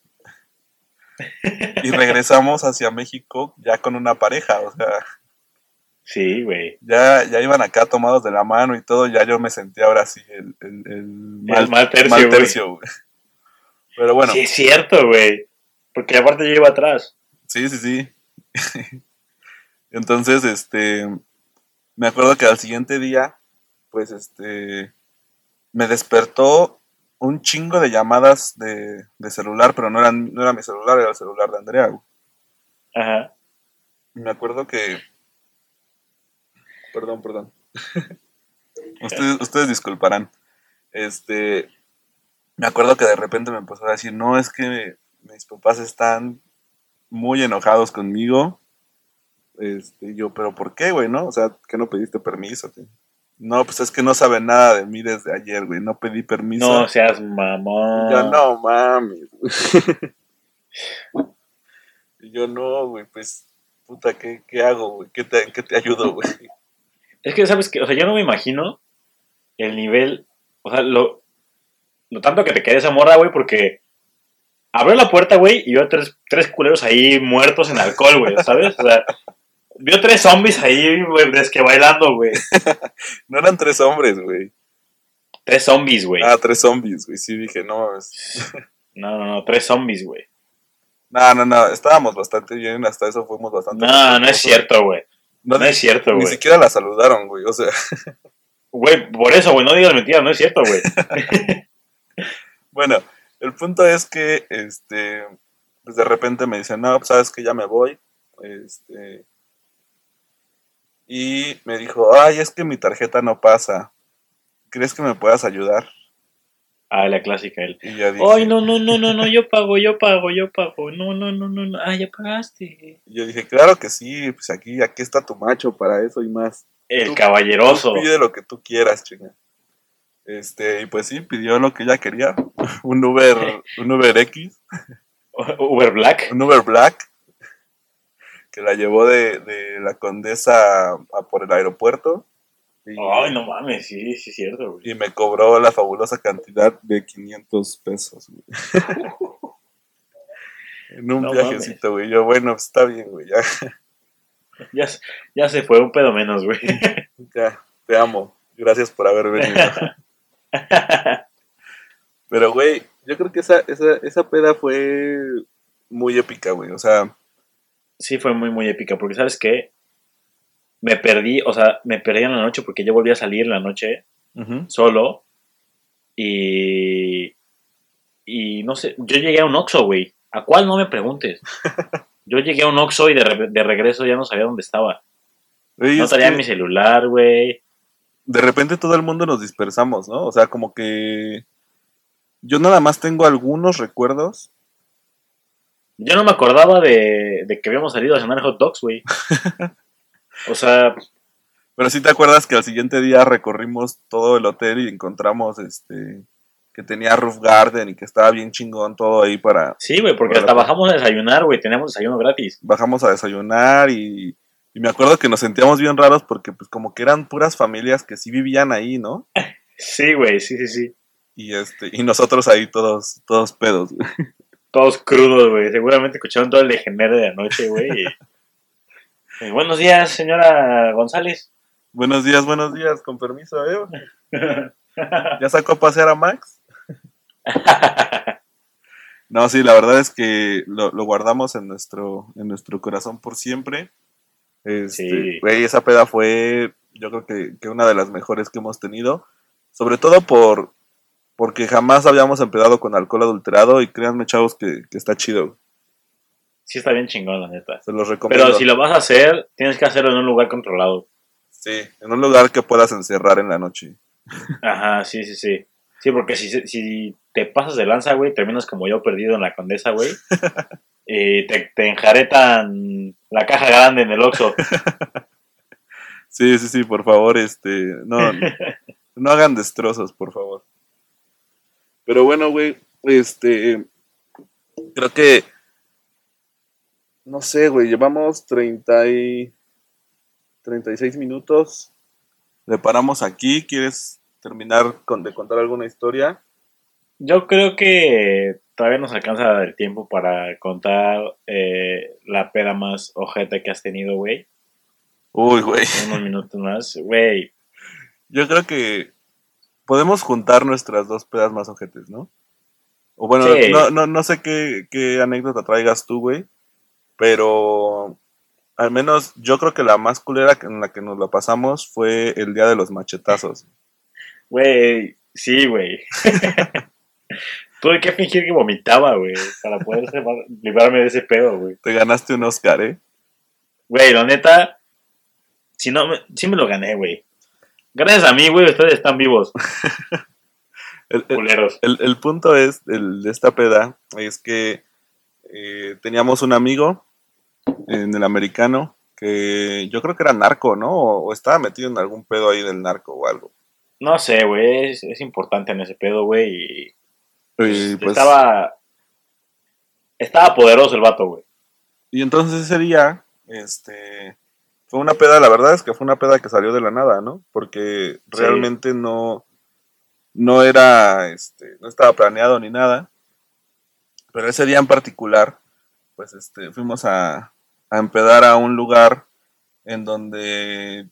*laughs* Y regresamos hacia México ya con una pareja. O sea, Sí, güey. ya, ya iban acá tomados de la mano y todo. Ya yo me sentí ahora sí el, el, el El mal tercio, mal tercio, güey. Pero bueno, Sí, es cierto, güey. Porque aparte yo iba atrás. Sí, sí, sí. *laughs* Entonces, este, me acuerdo que al siguiente día, pues, este, me despertó un chingo de llamadas de, de celular, pero no, eran, no era mi celular, era el celular de Andrea. güey. Ajá. Me acuerdo que... Perdón, perdón. *laughs* ustedes, ustedes disculparán. Este, me acuerdo que de repente me empezó a decir, no, es que mis papás están muy enojados conmigo. Este, y yo, pero ¿por qué, güey, no? O sea, que no pediste permiso? tío? No, pues es que no saben nada de mí desde ayer, güey. No pedí permiso. No seas mamón. Yo, no mames. *laughs* y yo, no, güey, pues, puta, ¿qué, qué hago, güey? ¿Qué te, ¿Qué te ayudo, güey? Es que, ¿sabes qué? O sea, yo no me imagino el nivel, o sea, lo, lo tanto que te queda esa morra, güey, porque abrió la puerta, güey, y vio tres, tres culeros ahí muertos en alcohol, güey, ¿sabes? O sea, vio tres zombies ahí, güey, des que bailando, güey. *laughs* No eran tres hombres, güey. Tres zombies, güey. Ah, tres zombies, güey. Sí, dije, no mames. No, no, no, tres zombies, güey. No, no, no. Estábamos bastante bien. Hasta eso fuimos bastante No, no es cierto, güey. No, No es cierto, Ni güey. siquiera la saludaron, güey. O sea, Güey, por eso, güey, no digas mentiras, no es cierto, güey. *laughs* bueno, el punto es que, este, pues de repente me dicen, no, pues sabes que ya me voy. Este, y me dijo, ay, es que mi tarjeta no pasa. ¿Crees que me puedas ayudar? Ah, la clásica, él. Ay, no, no, no, no, no, yo pago, yo pago, yo pago. No, no, no, no, no. Ah, ya pagaste. y yo dije, claro que sí, pues aquí, aquí está tu macho para eso y más. El Tú- caballeroso. Tú pide lo que tú quieras, chinga. Este, y pues sí, pidió lo que ella quería. *laughs* un Uber, un Uber X, *laughs* Uber Black. un Uber Black, que la llevó de, de la Condesa a, a por el aeropuerto. Y, Ay, no mames, sí, sí es cierto, güey. y me cobró la fabulosa cantidad de 500 pesos, güey. *laughs* en un No viajecito, güey. Yo, bueno, está bien, güey, ya, *laughs* Ya, se- ya se fue un pedo menos, güey. *laughs* ya, te amo. Gracias por haber venido. Pero, güey, Yo creo que esa, esa, esa peda fue muy épica, güey. O sea, Sí, fue muy, muy épica, porque ¿sabes qué? Me perdí, o sea, me perdí en la noche porque yo volví a salir en la noche solo y... Y no sé, yo llegué a un Oxxo, güey. ¿A cuál? No me preguntes. *laughs* Yo llegué a un Oxxo y de, re- de regreso ya no sabía dónde estaba. Güey, No traía mi celular, güey. de repente todo el mundo nos dispersamos, ¿no? O sea, como que yo nada más tengo algunos recuerdos. Yo no me acordaba de, de que habíamos salido a cenar hot dogs, güey. *laughs* O sea, Pero sí te acuerdas que al siguiente día recorrimos todo el hotel y encontramos este que tenía roof garden y que estaba bien chingón todo ahí para sí, güey, porque hasta bajamos a desayunar, güey. Teníamos desayuno gratis. bajamos a desayunar y, y me acuerdo que nos sentíamos bien raros porque pues como que eran puras familias que sí vivían ahí, ¿no? *laughs* Sí, güey, sí, sí, sí. Y este y nosotros ahí todos todos pedos. güey. Todos crudos, güey. Seguramente escucharon todo el degenere de anoche, güey. y *laughs* buenos días, señora González. Buenos días, buenos días, con permiso, ¿eh? ¿Ya sacó a pasear a Max? *laughs* No, sí, la verdad es que lo, lo guardamos en nuestro, en nuestro corazón por siempre. Este, Sí. güey, esa peda fue, yo creo que, que una de las mejores que hemos tenido. Sobre todo por porque jamás habíamos empezado con alcohol adulterado y créanme, chavos, que, que está chido. sí, está bien chingón, la neta. Se los recomiendo. Pero si lo vas a hacer, tienes que hacerlo en un lugar controlado. Sí, en un lugar que puedas encerrar en la noche. Ajá, sí, sí, sí. Sí, porque si, si te pasas de lanza, güey, terminas como yo perdido en la condesa, güey. *laughs* y te, te enjaretan la caja grande en el Oxxo. *laughs* Sí, sí, sí, por favor, este, no, *laughs* no hagan destrozos, por favor. Pero bueno, güey, este, creo que, no sé, güey, llevamos 30 y 36 minutos. Le paramos aquí, ¿quieres terminar con, de contar alguna historia? Yo creo que todavía nos alcanza el tiempo para contar eh, la peda más ojete que has tenido, güey. Uy, güey, Unos minutos más. Güey, yo creo que podemos juntar nuestras dos pedas más ojetes, ¿no? O bueno, Sí. no, no, no sé qué, qué anécdota traigas tú, güey, pero al menos yo creo que la más culera en la que nos la pasamos fue el día de los machetazos. güey, sí, güey. *laughs* Tuve que fingir que vomitaba, güey, para poder *laughs* librarme de ese pedo, güey. Te ganaste un Oscar, ¿eh? Güey, la neta, si no, sí me lo gané, güey. Gracias a mí, güey, ustedes están vivos, *laughs* El, el- culeros. el- el punto es, de esta peda, es que eh, teníamos un amigo en el americano que yo creo que era narco, ¿no? O, o estaba metido en algún pedo ahí del narco o algo. No sé, güey, es, es importante en ese pedo, güey, y Y, pues, estaba... Estaba poderoso el vato, güey. y entonces ese día, este, fue una peda, la verdad es que fue una peda que salió de la nada, ¿no? Porque Sí. realmente no, no era, este, no estaba planeado ni nada. Pero ese día en particular, pues, este, fuimos a, a empedar a un lugar en donde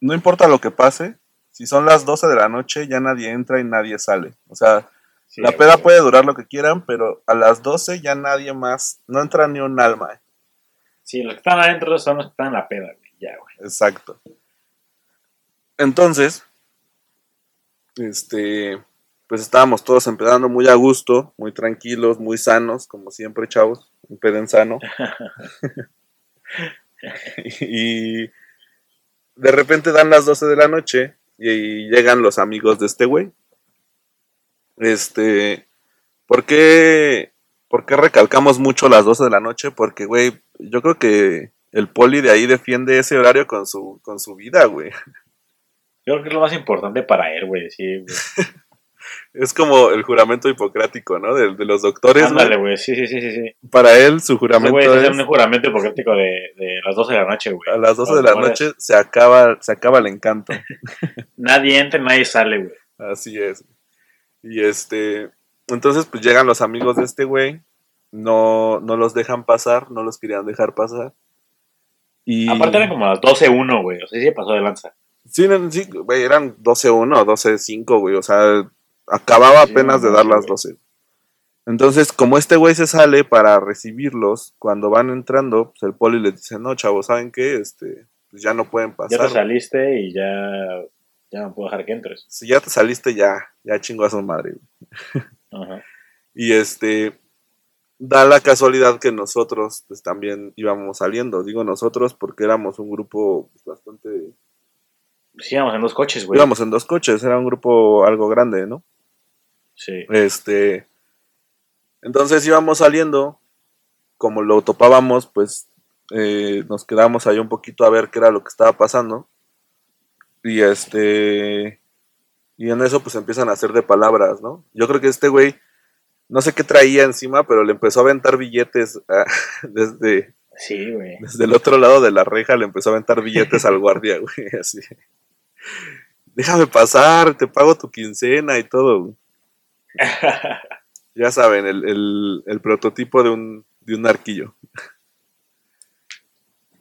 no importa lo que pase, si son las 12 de la noche ya nadie entra y nadie sale. O sea, Sí, la peda puede durar lo que quieran, pero a las 12 ya nadie más, no entra ni un alma. Sí, los que están adentro son los que están en la peda, ya, güey. Exacto. Entonces, este, pues estábamos todos empedando muy a gusto, muy tranquilos, muy sanos, como siempre, chavos, empeden sano. *laughs* y de repente dan las 12 de la noche y llegan los amigos de este güey. Este, ¿por qué, ¿por qué recalcamos mucho las 12 de la noche? Porque, güey, yo creo que el poli de ahí defiende ese horario con su, con su vida, güey. Yo creo que es lo más importante para él, güey, sí, güey. *laughs* Es como el juramento hipocrático, ¿no? De, de los doctores, Ándale, güey. sí, sí, sí, sí. Para él, su juramento güey es un juramento hipocrático de, de las 12 de la noche, güey. a las 12 de la noche se acaba, se acaba el encanto. *laughs* Nadie entra nadie sale, güey. Así es. Y este, entonces pues llegan los amigos de este güey, no, no los dejan pasar, no los querían dejar pasar. Y Aparte eran como las 12.1, güey. O sea, sí se pasó de lanza. Sí, sí, güey, eran 12-1 o 12-5, güey, o sea, acababa apenas de dar las güey. 12. Entonces, como este güey se sale para recibirlos, cuando van entrando, pues el poli les dice, no, chavos, ¿saben qué? Este, pues ya no pueden pasar. Ya te saliste y ya, ya no puedo dejar que entres. Si ya te saliste, ya, ya chingó a su madre. güey. Ajá. *laughs* Y este, da la casualidad que nosotros, pues también íbamos saliendo. Digo nosotros porque éramos un grupo pues, bastante... Sí, íbamos en dos coches, güey. Íbamos en dos coches, era un grupo algo grande, ¿no? Sí. Este, entonces íbamos saliendo, como lo topábamos, pues eh, nos quedamos ahí un poquito a ver qué era lo que estaba pasando. Y este, y en eso pues empiezan a hacer de palabras, ¿no? Yo creo que este güey, no sé qué traía encima, pero le empezó a aventar billetes ah, *laughs* desde, Sí, güey. desde el otro lado de la reja, le empezó a aventar billetes al guardia, *laughs* güey, así. Déjame pasar, te pago tu quincena y todo, güey. Ya saben, el, el- el prototipo de un, de un arquillo.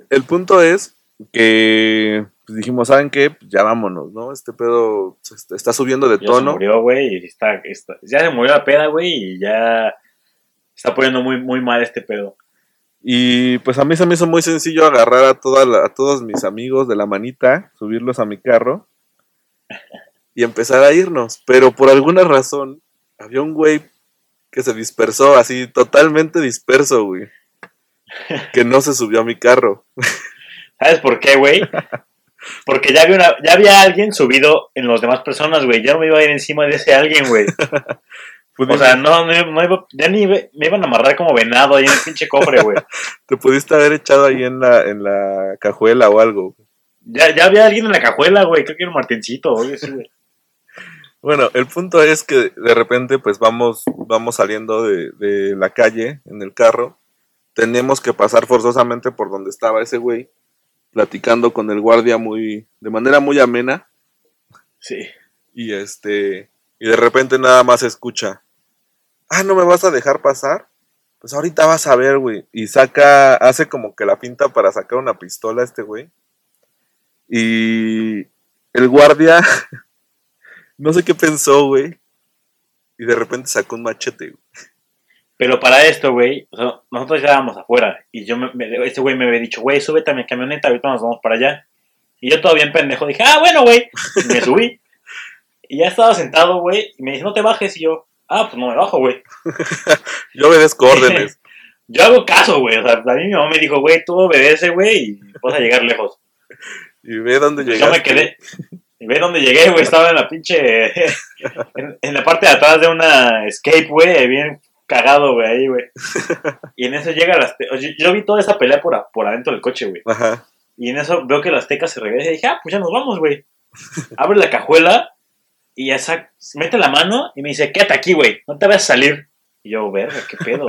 El punto es que pues, dijimos, ¿saben qué? Pues ya vámonos, ¿no? Este pedo está- subiendo de Ya se tono. murió, güey, y está, está- ya se murió la peda, güey, y ya está poniendo muy, muy mal este pedo. Y pues a mí se me hizo muy sencillo agarrar a, toda la- a todos mis amigos de la manita, subirlos a mi carro y empezar a irnos. Pero por alguna razón había un güey que se dispersó, así totalmente disperso, güey. Que no se subió a mi carro. *laughs* ¿Sabes por qué, güey? Porque ya había, una- ya había alguien subido en los demás personas, güey. Ya no me iba a ir encima de ese alguien, güey. *laughs* Pues, O sea, no, no, no iba, ya ni iba- me iban a amarrar como venado ahí en el pinche cofre, güey. *laughs* te pudiste haber echado ahí en la, en la cajuela o algo. Ya, ya había alguien en la cajuela, güey. Creo que era un Martincito, güey. sí, güey. Bueno, el punto es que de repente pues vamos, vamos saliendo de, de la calle en el carro. Tenemos que pasar forzosamente por donde estaba ese güey, platicando con el guardia muy, de manera muy amena. Sí. Y este, y de repente nada más escucha. Ah, ¿no me vas a dejar pasar? Pues ahorita vas a ver, güey. Y saca, hace como que la pinta para sacar una pistola este güey. Y el guardia, *laughs* no sé qué pensó, güey. Y de repente sacó un machete, güey. Pero para esto, güey, o sea, nosotros ya estábamos afuera. Y yo, me, me- este güey me había dicho, güey, súbete a mi camioneta, ahorita nos vamos para allá. Y yo todavía en pendejo dije, ah, bueno, güey. Y me subí. Y ya estaba sentado, güey. Y me dice, no te bajes. Y yo, ah, pues no me bajo, güey. *laughs* Yo obedezco órdenes. *laughs* Yo hago caso, güey. O sea, a mí mi mamá me dijo, güey, tú obedece, güey, y vas a llegar lejos. y ve dónde llegaste. yo me quedé. Y ve dónde llegué, güey. Estaba en la pinche. *laughs* En, en la parte de atrás de una escape, güey. Bien cagado, güey, ahí, güey. Y en eso llega las. te- Yo, yo vi toda esa pelea por, por adentro del coche, güey. Ajá. Y en eso veo que la Azteca se regresa y dije, ah, pues ya nos vamos, güey. Abre la cajuela y ya saca, mete la mano y me dice, quédate aquí, güey, no te vas a salir. Y yo, verga, qué pedo.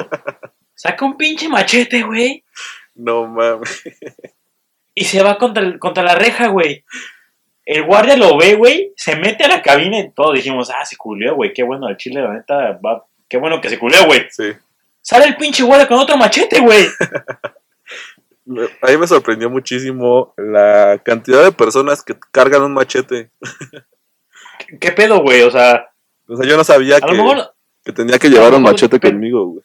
Saca un pinche machete, güey, No mames. y se va contra, el- contra la reja, güey. El guardia lo ve, güey, se mete a la cabina y todos dijimos, ah, se culió, güey, qué bueno, al chile, la neta, va, qué bueno que se culió, güey. Sí. Sale el pinche guardia con otro machete, güey. *laughs* A mí me sorprendió muchísimo la cantidad de personas que cargan un machete. *laughs* ¿Qué pedo, güey? O sea, O sea, yo no sabía que, mejor que tenía que llevar un machete conmigo, güey.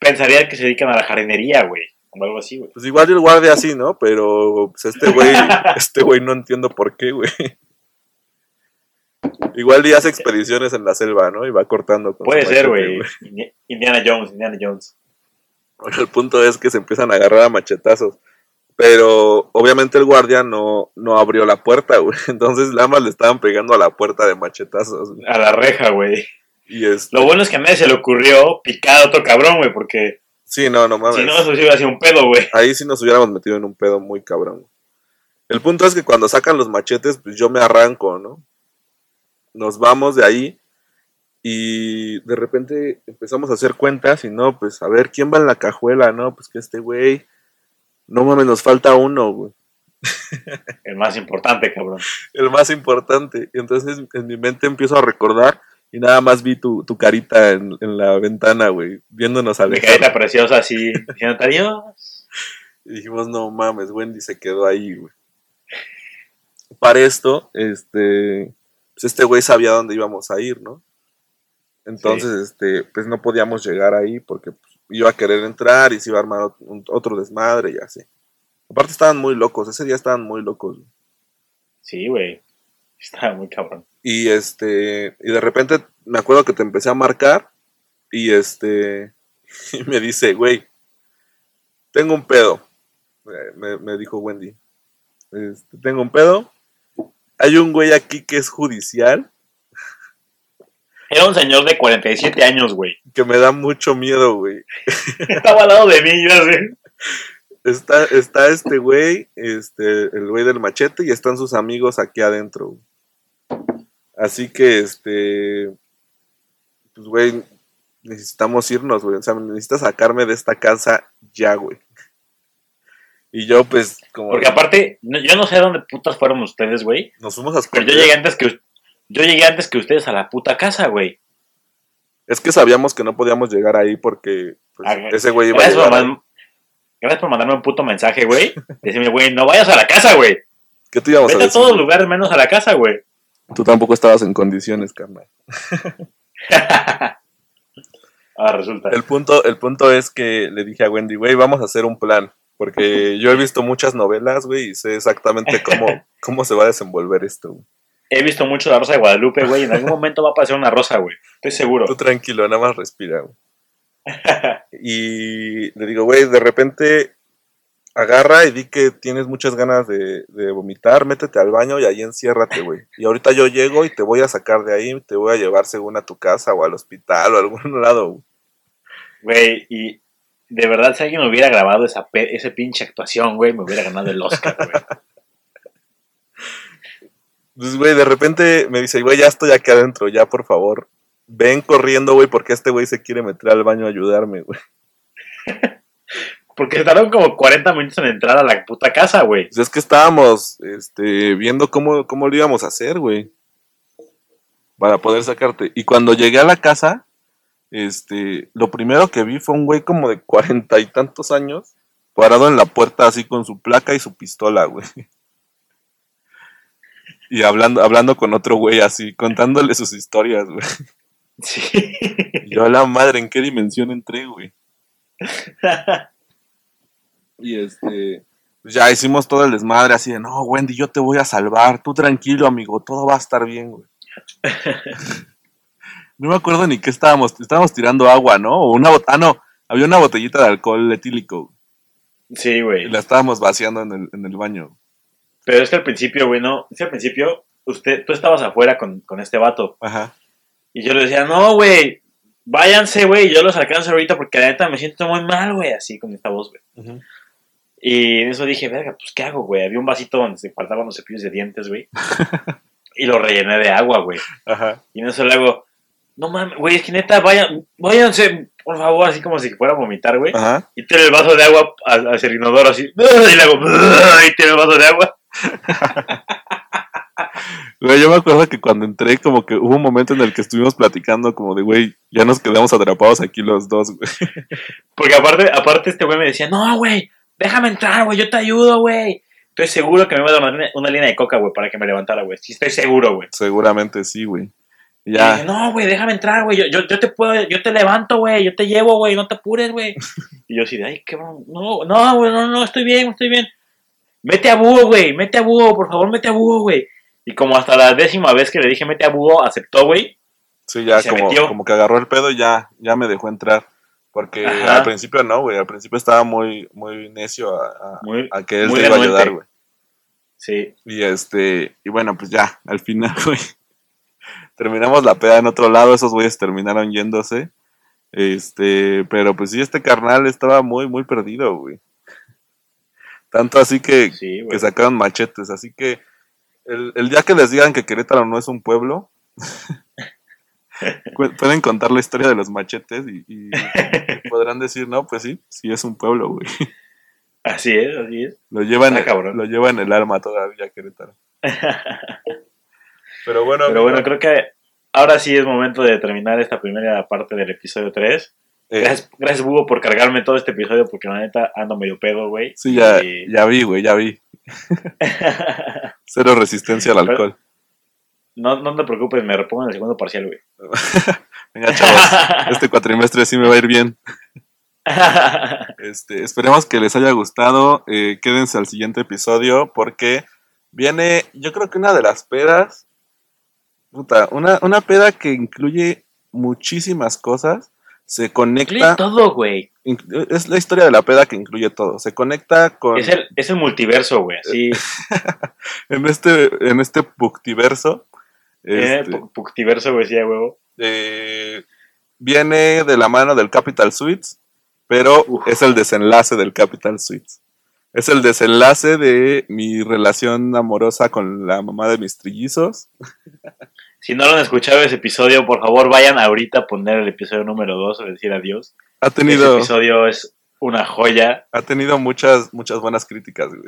pensaría que se dedican a la jardinería, güey, o algo así, güey. Pues igual el guardia así, ¿no? Pero pues este güey, *laughs* este güey no entiendo por qué, güey. Igual y hace expediciones en la selva, ¿no? Y va cortando con Puede ser, güey. Indi- Indiana Jones, Indiana Jones. Bueno, el punto es que se empiezan a agarrar a machetazos. Pero obviamente el guardia no, no abrió la puerta, güey. *laughs* Entonces nada más le estaban pegando a la puerta de machetazos. A la reja, güey. Y es. Lo bueno es que a nadie se le ocurrió picar a otro cabrón, güey, porque Sí, no, no mames. si no, eso sí hubiera sido un pedo, güey. Ahí sí nos hubiéramos metido en un pedo muy cabrón. El punto es que cuando sacan los machetes, pues yo me arranco, ¿no? Nos vamos de ahí y de repente empezamos a hacer cuentas y no, pues a ver, ¿quién va en la cajuela? No, pues que este güey. No mames, nos falta uno, güey. *laughs* El más importante, cabrón. El más importante. Y entonces en mi mente empiezo a recordar y nada más vi tu, tu carita en, en la ventana, güey, viéndonos Mi alejar. carita preciosa así, diciéndote adiós. Y dijimos, no mames, Wendy se quedó ahí, güey. Para esto, este, pues este güey sabía dónde íbamos a ir, ¿no? Entonces, este, pues no podíamos llegar ahí porque pues, iba a querer entrar y se iba a armar ot- otro desmadre y así. Aparte estaban muy locos, ese día estaban muy locos. güey. Sí, güey. Estaba muy cabrón. Y este, y de repente me acuerdo que te empecé a marcar y este, *laughs* y me dice, güey, tengo un pedo. Eh, Me, me dijo Wendy, este, tengo un pedo. Hay un güey aquí que es judicial Era un señor de 47 años, güey. que me da mucho miedo, güey. Estaba al lado de mí, yo así. Está, está este güey, este, el güey del machete, y están sus amigos aquí adentro. güey. Así que, este, pues, güey, necesitamos irnos, güey. O sea, necesitas sacarme de esta casa ya, güey. Y yo, pues, como Porque aparte, no- yo no sé dónde putas fueron ustedes, güey. nos fuimos a Pero yo esconder. llegué antes que yo llegué antes que ustedes a la puta casa, güey. Es que sabíamos que no podíamos llegar ahí porque pues, Ah, ese güey iba a Gracias por, llegar. ahí. man- gracias por mandarme un puto mensaje, güey. *laughs* Decirme, güey, no vayas a la casa, güey. ¿Qué te íbamos a Vete a decir? todos lugares menos a la casa, güey. Tú tampoco estabas en condiciones, carnal. *laughs* ah, resulta. El punto, el punto es que le dije a Wendy, güey, vamos a hacer un plan. Porque yo he visto muchas novelas, güey, y sé exactamente cómo, *laughs* cómo se va a desenvolver esto. He visto mucho la Rosa de Guadalupe, güey. En algún momento va a aparecer una rosa, güey. Estoy seguro. Tú tranquilo, nada más respira, güey. Y le digo, güey, de repente agarra y di que tienes muchas ganas de, de vomitar, métete al baño y ahí enciérrate, güey. Y ahorita yo llego y te voy a sacar de ahí, te voy a llevar según a tu casa o al hospital o a algún *laughs* lado. güey. Güey, y de verdad, si alguien hubiera grabado esa, pe- ese pinche actuación, güey, me hubiera ganado el Oscar, güey. Pues, güey, de repente me dice, güey, ya estoy aquí adentro, ya por favor. Ven corriendo, güey, porque este güey se quiere meter al baño a ayudarme, güey. Porque tardaron como 40 minutos en entrar a la puta casa, güey. Pues es que estábamos este, viendo cómo, cómo lo íbamos a hacer, güey. Para poder sacarte. Y cuando llegué a la casa, este, lo primero que vi fue un güey como de cuarenta y tantos años, parado en la puerta así con su placa y su pistola, güey. Y hablando, hablando con otro güey así, contándole sus historias, güey. Sí. Y Yo a la madre, ¿en qué dimensión entré, güey? Y este, pues ya hicimos todo el desmadre así de, no, Wendy, yo te voy a salvar, tú tranquilo, amigo, todo va a estar bien, güey. No me acuerdo ni qué estábamos, estábamos tirando agua, ¿no? O una ah, no, había una botellita de alcohol etílico Sí, y güey. la estábamos vaciando en el, en el baño. Pero es que al principio, güey, no. Es que al principio, usted, tú estabas afuera con, con este vato. Ajá. Y yo le decía, no, güey, váyanse, güey, yo los alcanzo ahorita porque la neta me siento muy mal, güey, así con esta voz, güey. Y en eso dije, verga, pues, ¿qué hago, güey? Había un vasito donde se faltaban los cepillos de dientes, güey. *laughs* y lo rellené de agua, güey. Ajá. Y en eso le hago, no mames, güey, es que neta, vayan, váyanse, por favor, así como si fuera a vomitar, güey. Ajá. Y tiene el vaso de agua hacia el inodoro así. Y le hago, *laughs* y tiene el vaso de agua. *laughs* Güey, yo me acuerdo que cuando entré, como que hubo un momento en el que estuvimos platicando, como de, güey, ya nos quedamos atrapados aquí los dos, güey. *laughs* Porque aparte, aparte este güey me decía, no, güey, déjame entrar, güey, yo te ayudo, güey. Estoy seguro que me iba a dar una, línea- una línea de coca, güey, para que me levantara, güey. Sí, estoy seguro, güey. Seguramente sí, güey. Y Y dije, Ya, no, güey, déjame entrar, güey. Yo, yo, yo te puedo, yo te levanto, güey. Yo te llevo, güey. No te apures, güey. *laughs* Y yo así de, ay, qué No, no, güey, no, no, estoy bien, estoy bien. Mete a búho, güey. Mete a búho, por favor, mete a búho, güey. Y como hasta la décima vez que le dije mete a búho, aceptó, güey. sí, ya como, como que agarró el pedo y ya, ya me dejó entrar. Porque Ajá. al principio no, güey. Al principio estaba muy, muy necio a, a- Muy- a que él te iba a ayudar, güey. Sí. Y este, y bueno, pues ya, al final, *laughs* güey. Terminamos la peda en otro lado, esos güeyes terminaron yéndose. Este, pero pues sí, este carnal estaba muy, muy perdido, güey. Tanto así que, Sí, güey. que sacaron machetes. Así que el, el día que les digan que Querétaro no es un pueblo, *laughs* pu- pueden contar la historia de los machetes y, y *laughs* podrán decir, no, pues sí, sí es un pueblo, güey. Así es, así es. Lo llevan, cabrón. lo lleva en el alma todavía Querétaro. *laughs* Pero bueno, Pero bueno, creo que ahora sí es momento de terminar esta primera parte del episodio 3. eh, Gracias, gracias Hugo, por cargarme todo este episodio porque la neta ando medio pedo, güey. sí, ya, Y- ya vi, güey, ya vi. *laughs* Cero resistencia al alcohol. no, no te preocupes, me repongo en el segundo parcial, güey. *laughs* Venga, chavos, *laughs* este cuatrimestre sí me va a ir bien. Este, esperemos que les haya gustado. eh, quédense al siguiente episodio porque viene, yo creo que una de las pedas, puta, una, una peda que incluye muchísimas cosas. Se Incluye conecta, todo, güey. es la historia de la peda que incluye todo. Se conecta con Es el, es el multiverso, güey. Así, *laughs* en este, en este Puctiverso. este, pu- puctiverso, güey, sí, huevo. eh, viene de la mano del Capital Suites, pero Uf. es el desenlace del Capital Suites. Es el desenlace de mi relación amorosa con la mamá de mis trillizos. Si no lo han escuchado ese episodio, por favor vayan ahorita a poner el episodio número 2 a decir adiós. Ha Ese tenido, episodio es una joya. *laughs* ha tenido muchas, muchas buenas críticas. güey.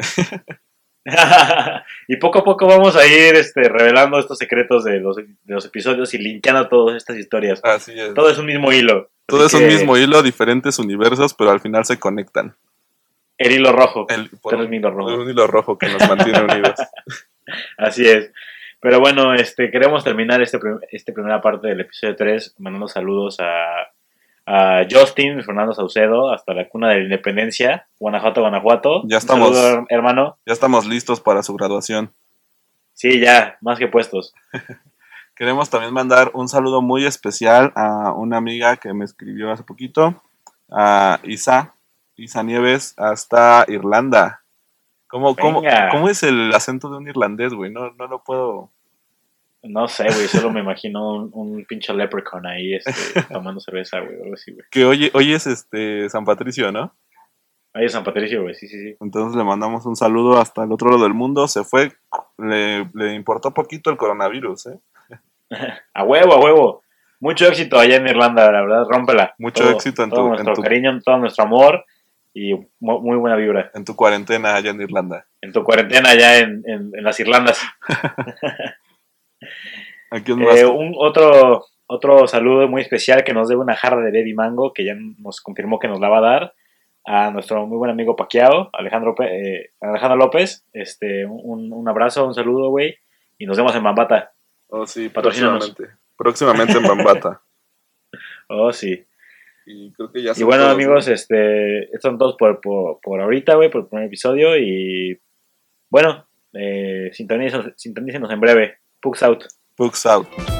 y poco a poco vamos a ir este, revelando estos secretos de los, de los episodios y linkeando todas estas historias. Así es. Todo es un mismo hilo. Todo es un mismo hilo, diferentes universos, pero al final se conectan. El hilo rojo. El, un hilo rojo. un hilo rojo que nos mantiene unidos. *laughs* Así es. Pero bueno, este, queremos terminar este, prim- este primera parte del episodio 3 mandando saludos a, a Justin Fernando Saucedo hasta la cuna de la independencia, Guanajuato, Guanajuato. Ya estamos. saludo, her- hermano. Ya estamos listos para su graduación. Sí, ya, más que puestos. *laughs* Queremos también mandar un saludo muy especial a una amiga que me escribió hace poquito, a Isa Nieves, hasta Irlanda. ¿Cómo, cómo, cómo es el acento de un irlandés, güey? No, no lo puedo. No sé, güey, solo me imagino un, un pinche leprechaun ahí este, *laughs* tomando cerveza, güey, algo así, güey. Que hoy, hoy es este San Patricio, ¿no? Ahí es San Patricio, güey, sí, sí, sí. Entonces le mandamos un saludo hasta el otro lado del mundo. Se fue, le, le importó poquito el coronavirus, ¿eh? *laughs* A huevo, a huevo. Mucho éxito allá en Irlanda, la verdad, rómpela. Mucho Todo- éxito en todo tu- en nuestro tu- cariño, todo nuestro amor y mu- muy buena vibra. En tu cuarentena allá en Irlanda. En tu cuarentena allá en, en- en las Irlandas. *laughs* *laughs* ¿A quién más? Eh, un otro, otro saludo muy especial que nos debe una jarra de Baby Mango, que ya nos confirmó que nos la va a dar. A nuestro muy buen amigo Paquiao, Alejandro, eh, Alejandro López. Este, un, un abrazo, un saludo, güey. Y nos vemos en Bambata. Oh, sí, próximamente. Próximamente en Bambata. *laughs* Oh, sí. Y creo que ya Y son bueno, todos, amigos, ¿no? este, estos son todos por, por, por ahorita, güey, por el primer episodio. Y bueno, eh, sintonícenos, sintonícenos en breve. Pugs out. Books out.